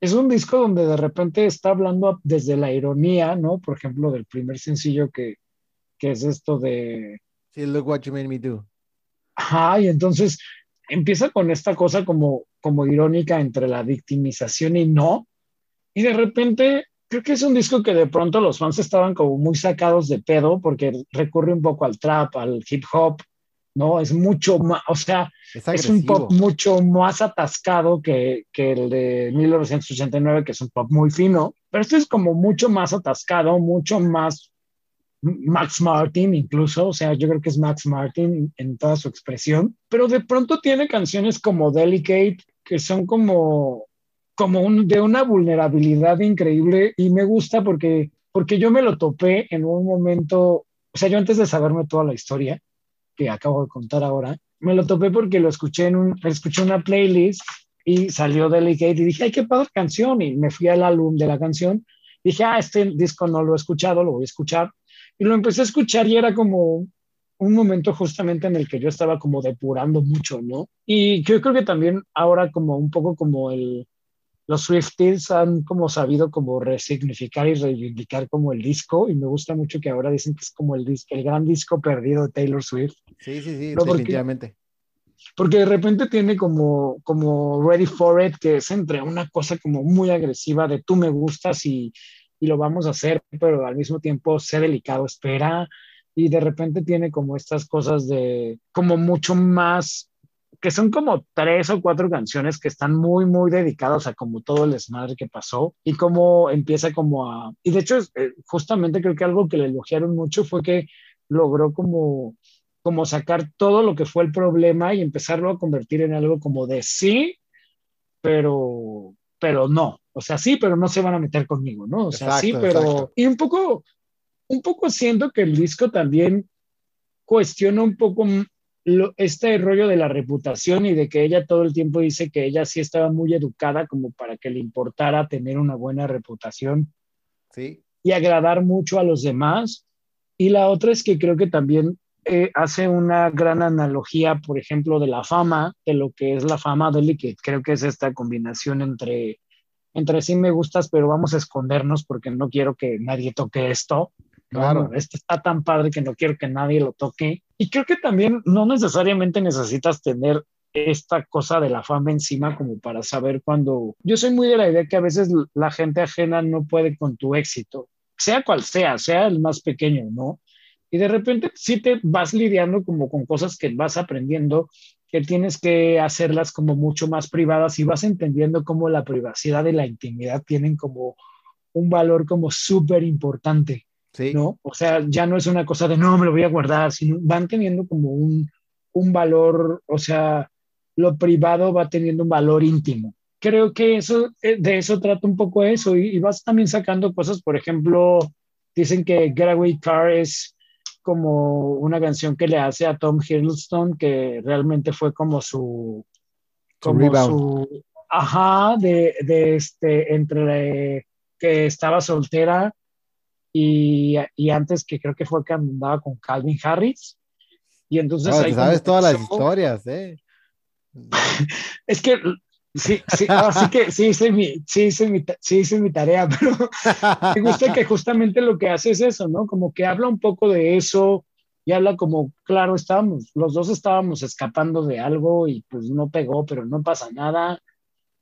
es un disco donde de repente está hablando desde la ironía, ¿no? Por ejemplo, del primer sencillo que, que es esto de... Sí, Look What You Made Me Do. Ajá, y entonces empieza con esta cosa como, como irónica entre la victimización y no. Y de repente creo que es un disco que de pronto los fans estaban como muy sacados de pedo porque recurre un poco al trap, al hip hop, ¿no? Es mucho más, o sea, es, un pop mucho más atascado que, que, el de 1989, que es un pop muy fino, pero este es como mucho más atascado, mucho más Max Martin incluso, o sea, yo creo que es Max Martin en toda su expresión, pero de pronto tiene canciones como Delicate, que son como, como un, de una vulnerabilidad increíble y me gusta porque, porque yo me lo topé en un momento, o sea, yo antes de saberme toda la historia, que acabo de contar ahora, me lo topé porque lo escuché en un, escuché una playlist y salió Delicate y dije, ay, qué padre canción, y me fui al álbum de la canción, dije, ah, este disco no lo he escuchado, lo voy a escuchar, y lo empecé a escuchar y era como un momento justamente en el que yo estaba como depurando mucho, ¿no? Y yo creo que también ahora como un poco como el, los Swifties han como sabido como resignificar y reivindicar como el disco y me gusta mucho que ahora dicen que es como el, el gran disco perdido de Taylor Swift. Sí, sí, sí, definitivamente. Porque, de repente tiene como, como Ready for It, que es entre una cosa como muy agresiva de tú me gustas y, y lo vamos a hacer, pero al mismo tiempo sé delicado, espera. Y de repente tiene como estas cosas de como mucho más que son como tres o cuatro canciones que están muy, muy dedicadas a como todo el desmadre que pasó y cómo empieza como a... Y de hecho, eh, justamente creo que algo que le elogiaron mucho fue que logró como como sacar todo lo que fue el problema y empezarlo a convertir en algo como de sí, pero, pero no. O sea, sí, pero no se van a meter conmigo, ¿no? O sea, sí, pero... Y un poco, un poco siento que el disco también cuestiona un poco este rollo de la reputación y de que ella todo el tiempo dice que ella sí estaba muy educada como para que le importara tener una buena reputación sí. y agradar mucho a los demás. Y la otra es que creo que también eh, hace una gran analogía, por ejemplo, de la fama, de lo que es la fama de que creo que es esta combinación entre, entre sí me gustas, pero vamos a escondernos porque no quiero que nadie toque esto. Claro. Este está tan padre que no quiero que nadie lo toque. Y creo que también no necesariamente necesitas tener esta cosa de la fama encima como para saber cuando... Yo soy muy de la idea que a veces la gente ajena no puede con tu éxito, sea cual sea, sea el más pequeño, ¿no? Y de repente sí te vas lidiando como con cosas que vas aprendiendo, que tienes que hacerlas como mucho más privadas y vas entendiendo cómo la privacidad y la intimidad tienen como un valor como súper importante. ¿No? O sea, ya no es una cosa de no, me lo voy a guardar, sino van teniendo como un, un valor, o sea, lo privado va teniendo un valor íntimo. Creo que eso, eh, de eso trata un poco eso y, vas también sacando cosas, por ejemplo, dicen que Getaway Car es como una canción que le hace a Tom Hiddleston, que realmente fue como su, como su, ajá, de, de este, entre que estaba soltera y, y, antes que creo que fue que andaba con Calvin Harris. Y entonces... ahí sabes todas las historias, ¿eh? es que sí, sí, así que sí hice mi, sí hice mi, sí hice mi tarea, pero me gusta que justamente lo que hace es eso, ¿no? Como que habla un poco de eso y habla como, claro, estábamos, los dos estábamos escapando de algo y pues no pegó, pero no pasa nada.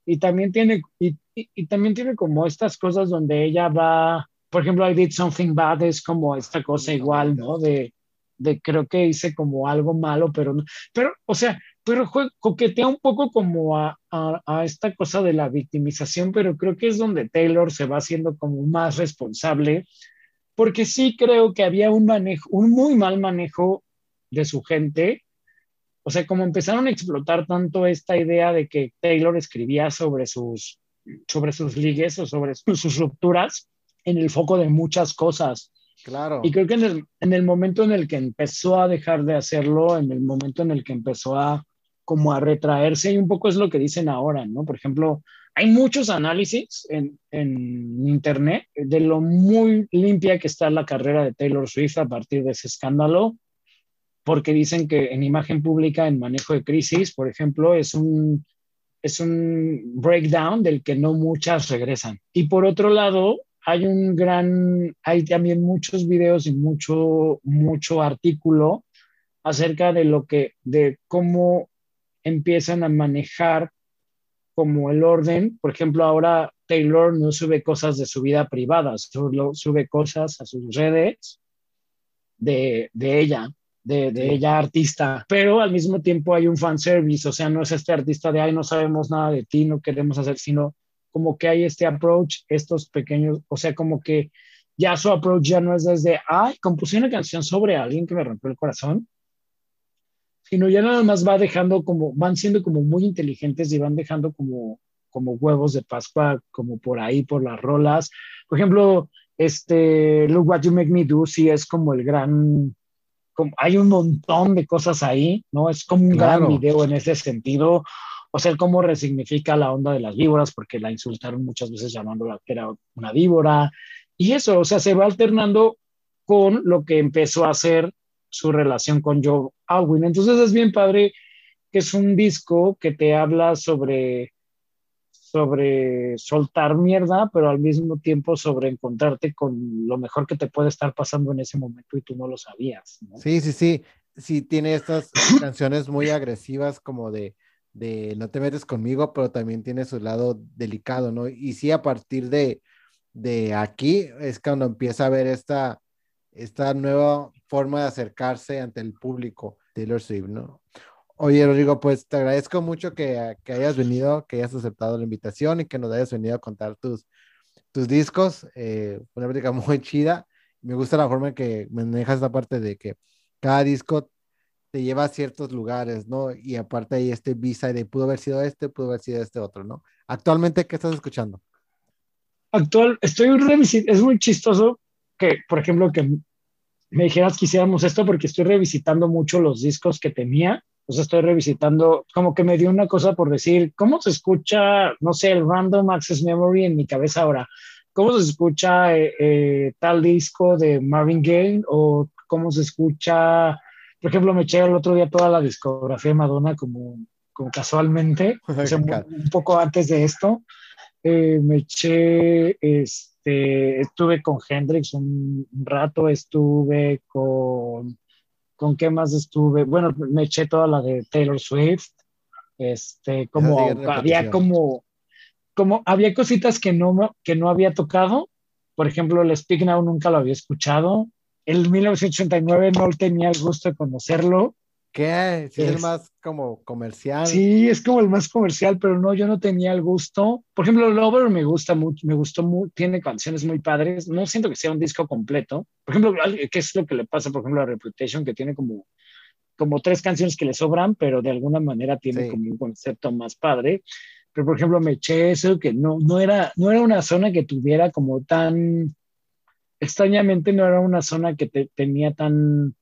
Y también tiene, y, y también tiene como estas cosas donde ella va, por ejemplo, I did something bad, es como esta cosa igual, ¿no? De, de creo que hice como algo malo, pero no, pero, o sea, pero coquetea un poco como a, a, esta cosa de la victimización, pero creo que es donde Taylor se va haciendo como más responsable, porque sí creo que había un manejo, un muy mal manejo de su gente. O sea, como empezaron a explotar tanto esta idea de que Taylor escribía sobre sus, sobre sus ligues o sobre sus rupturas en el foco de muchas cosas. Claro. Y creo que en el, en el momento en el que empezó a dejar de hacerlo, en el momento en el que empezó a como a retraerse y un poco es lo que dicen ahora, ¿no? Por ejemplo, hay muchos análisis en, en, internet de lo muy limpia que está la carrera de Taylor Swift a partir de ese escándalo, porque dicen que en imagen pública, en manejo de crisis, por ejemplo, es un, es un breakdown del que no muchas regresan. Y por otro lado, hay un gran, hay también muchos videos y mucho, mucho artículo acerca de lo que, de cómo empiezan a manejar como el orden. Por ejemplo, ahora Taylor no sube cosas de su vida privada, solo sube cosas a sus redes de, de ella, de, de ella artista, pero al mismo tiempo hay un fanservice, o sea, no es este artista de, ay, no sabemos nada de ti, no queremos hacer, sino como que hay este approach, estos pequeños, o sea, como que ya su approach ya no es desde, ay, compuse una canción sobre alguien que me rompió el corazón, sino ya nada más va dejando como, van siendo como muy inteligentes y van dejando como, como huevos de Pascua, como por ahí, por las rolas. Por ejemplo, este, Look What You Make Me Do, sí es como el gran, como, hay un montón de cosas ahí, ¿no? Es como un gran video en ese sentido. O sea, cómo resignifica la onda de las víboras, porque la insultaron muchas veces llamándola que era una víbora. Y eso, o sea, se va alternando con lo que empezó a hacer su relación con Joe Alwyn. Entonces es bien padre que es un disco que te habla sobre sobre soltar mierda, pero al mismo tiempo sobre encontrarte con lo mejor que te puede estar pasando en ese momento y tú no lo sabías. Sí, sí, sí. Sí, tiene estas canciones muy agresivas como de, de no te metes conmigo, pero también tiene su lado delicado, ¿no? Y sí, a partir de, de aquí es cuando empieza a ver esta, esta nueva forma de acercarse ante el público, Taylor Swift, ¿no? Oye, Rodrigo, pues te agradezco mucho que, que, hayas venido, que hayas aceptado la invitación y que nos hayas venido a contar tus, tus discos. Eh, una práctica muy chida. Me gusta la forma en que manejas esta parte de que cada disco te lleva a ciertos lugares, ¿no? Y aparte hay este visa de pudo haber sido este, pudo haber sido este otro, ¿no? Actualmente, ¿qué estás escuchando? Actual, estoy revisitando, es muy chistoso que, por ejemplo, que me dijeras que hiciéramos esto porque estoy revisitando mucho los discos que tenía. O sea, estoy revisitando, como que me dio una cosa por decir, ¿cómo se escucha, no sé, el Random Access Memory en mi cabeza ahora? ¿Cómo se escucha eh, eh, tal disco de Marvin Gaye? ¿O cómo se escucha, por ejemplo, me eché el otro día toda la discografía de Madonna como, como casualmente, un, poco antes de esto. Eh, me eché, este, este, estuve con Hendrix un, rato, estuve con, ¿con qué más estuve? Bueno, me eché toda la de Taylor Swift, este, como había como, como había cositas que no, que no había tocado, por ejemplo, el Speak Now nunca lo había escuchado, el 1989 no tenía el gusto de conocerlo, ¿Qué? es, el más como comercial. Sí, es como el más comercial, pero no, yo no tenía el gusto. Por ejemplo, Lover me gusta mucho, me gustó mucho, tiene canciones muy padres. No siento que sea un disco completo. Por ejemplo, ¿qué es lo que le pasa, por ejemplo, a Reputation, que tiene como como tres canciones que le sobran, pero de alguna manera tiene como un concepto más padre. Pero, por ejemplo, me eché eso, que no, no, era, no era una zona que tuviera como tan, extrañamente no era una zona que te, tenía tan,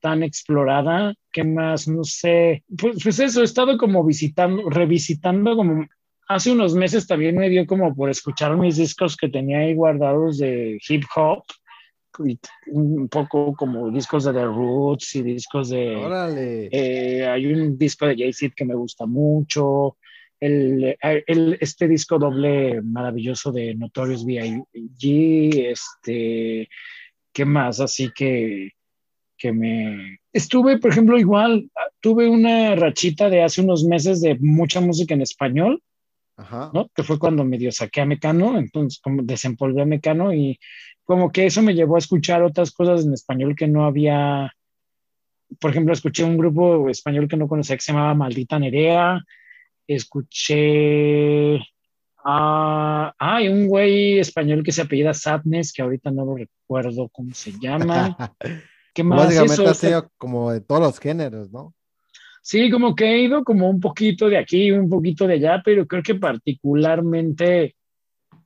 tan explorada. ¿Qué más? No sé. Pues, pues eso, he estado como visitando, revisitando como hace unos meses también me dio como por escuchar mis discos que tenía ahí guardados de hip hop un poco como discos de The Roots y discos de... Órale. Eh, hay un disco de Jay-Z que me gusta mucho. El, el, este disco doble maravilloso de Notorious B.I.G. Este, ¿qué más? Así que, que me... Estuve, por ejemplo, igual, tuve una rachita de hace unos meses de mucha música en español. Ajá. ¿no? Que fue cuando medio saqué a Mecano, entonces como desempolvé a Mecano y como que eso me llevó a escuchar otras cosas en español que no había. Por ejemplo, escuché un grupo español que no conocía que se llamaba Maldita Nerea. Escuché. Ah, hay un güey español que se apellida Sadness, que ahorita no lo recuerdo cómo se llama. ¿Qué más? Básicamente ha sido como de todos los géneros, ¿no? Sí, como que he ido como un poquito de aquí, un poquito de allá, pero creo que particularmente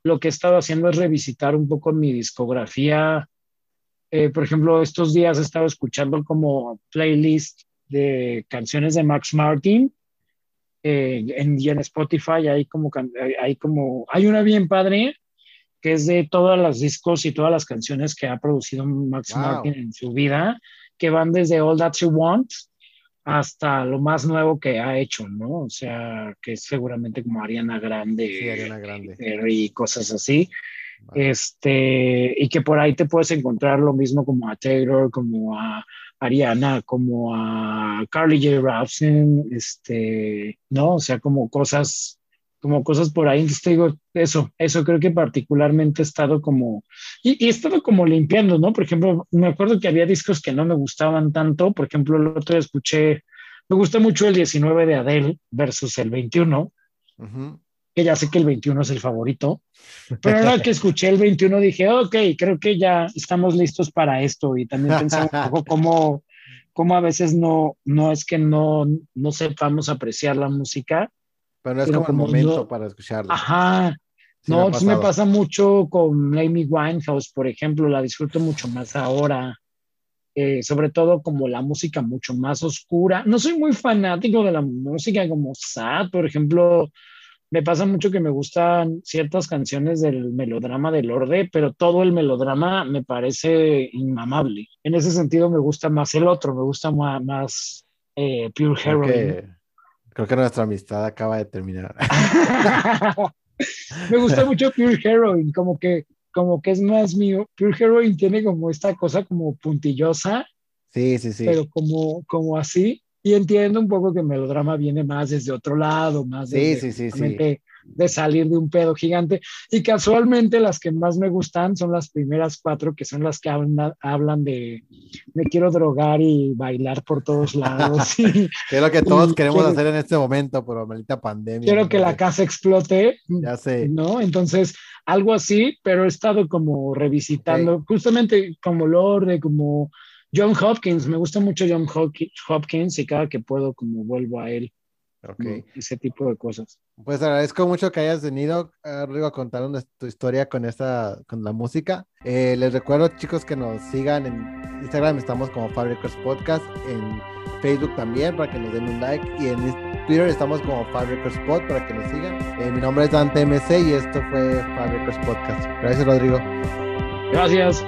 lo que he estado haciendo es revisitar un poco mi discografía. Eh, por ejemplo, estos días he estado escuchando como playlist de canciones de Max Martin eh, en, y en Spotify. Hay como, hay como, hay una bien padre que es de todos los discos y todas las canciones que ha producido Max Martin en su vida, que van desde All That You Want hasta lo más nuevo que ha hecho, ¿no? O sea, que es seguramente como Ariana Grande, Ariana Grande. y cosas así. Este, y que por ahí te puedes encontrar lo mismo como a Taylor, como a Ariana, como a Carly J. Robson, este, ¿no? O sea, como cosas como cosas por ahí. Entonces te digo, eso, eso creo que particularmente he estado como, y, he estado como limpiando, ¿no? Por ejemplo, me acuerdo que había discos que no me gustaban tanto. Por ejemplo, el otro día escuché, me gusta mucho el 19 de Adele versus el 21, que ya sé que el 21 es el favorito, pero ahora que escuché el 21 dije, ok, creo que ya estamos listos para esto y también pensé un poco cómo, cómo a veces no, no es que no, no sepamos apreciar la música, pero no es como, el momento para escucharlo. Ajá. no, me, me pasa mucho con Amy Winehouse, por ejemplo, la disfruto mucho más ahora. Eh, sobre todo como la música mucho más oscura. No soy muy fanático de la música como sad, por ejemplo, me pasa mucho que me gustan ciertas canciones del melodrama del Lorde, pero todo el melodrama me parece inmamable. En ese sentido me gusta más el otro, me gusta más, eh, Pure Heroine. Creo que nuestra amistad acaba de terminar. Me gusta mucho Pure Heroine, como que, como que es más mío. Pure Heroine tiene como esta cosa como puntillosa. Sí, sí, sí. Pero como, como así. Y entiendo un poco que el melodrama viene más desde otro lado, más sí, sí, sí, sí de salir de un pedo gigante. Y casualmente las que más me gustan son las primeras cuatro, que son las que hablan, de me quiero drogar y bailar por todos lados. que es lo que todos queremos hacer en este momento por la maldita pandemia. Quiero que la casa explote. Ya sé. ¿No? Entonces, algo así, pero he estado como revisitando, justamente como Lorde, como John Hopkins. Me gusta mucho John Hopkins y cada que puedo como vuelvo a él. Okay. Ese tipo de cosas. Pues agradezco mucho que hayas venido, Rigo, a contarnos tu historia con esta, con la música. Eh, les recuerdo, chicos, que nos sigan en Instagram, estamos como Fabricers Podcast, en Facebook también, para que nos den un like, y en Twitter estamos como Fabricers Pod, para que nos sigan. Eh, mi nombre es Dante MC y esto fue Fabricers Podcast. Gracias, Rodrigo. Gracias.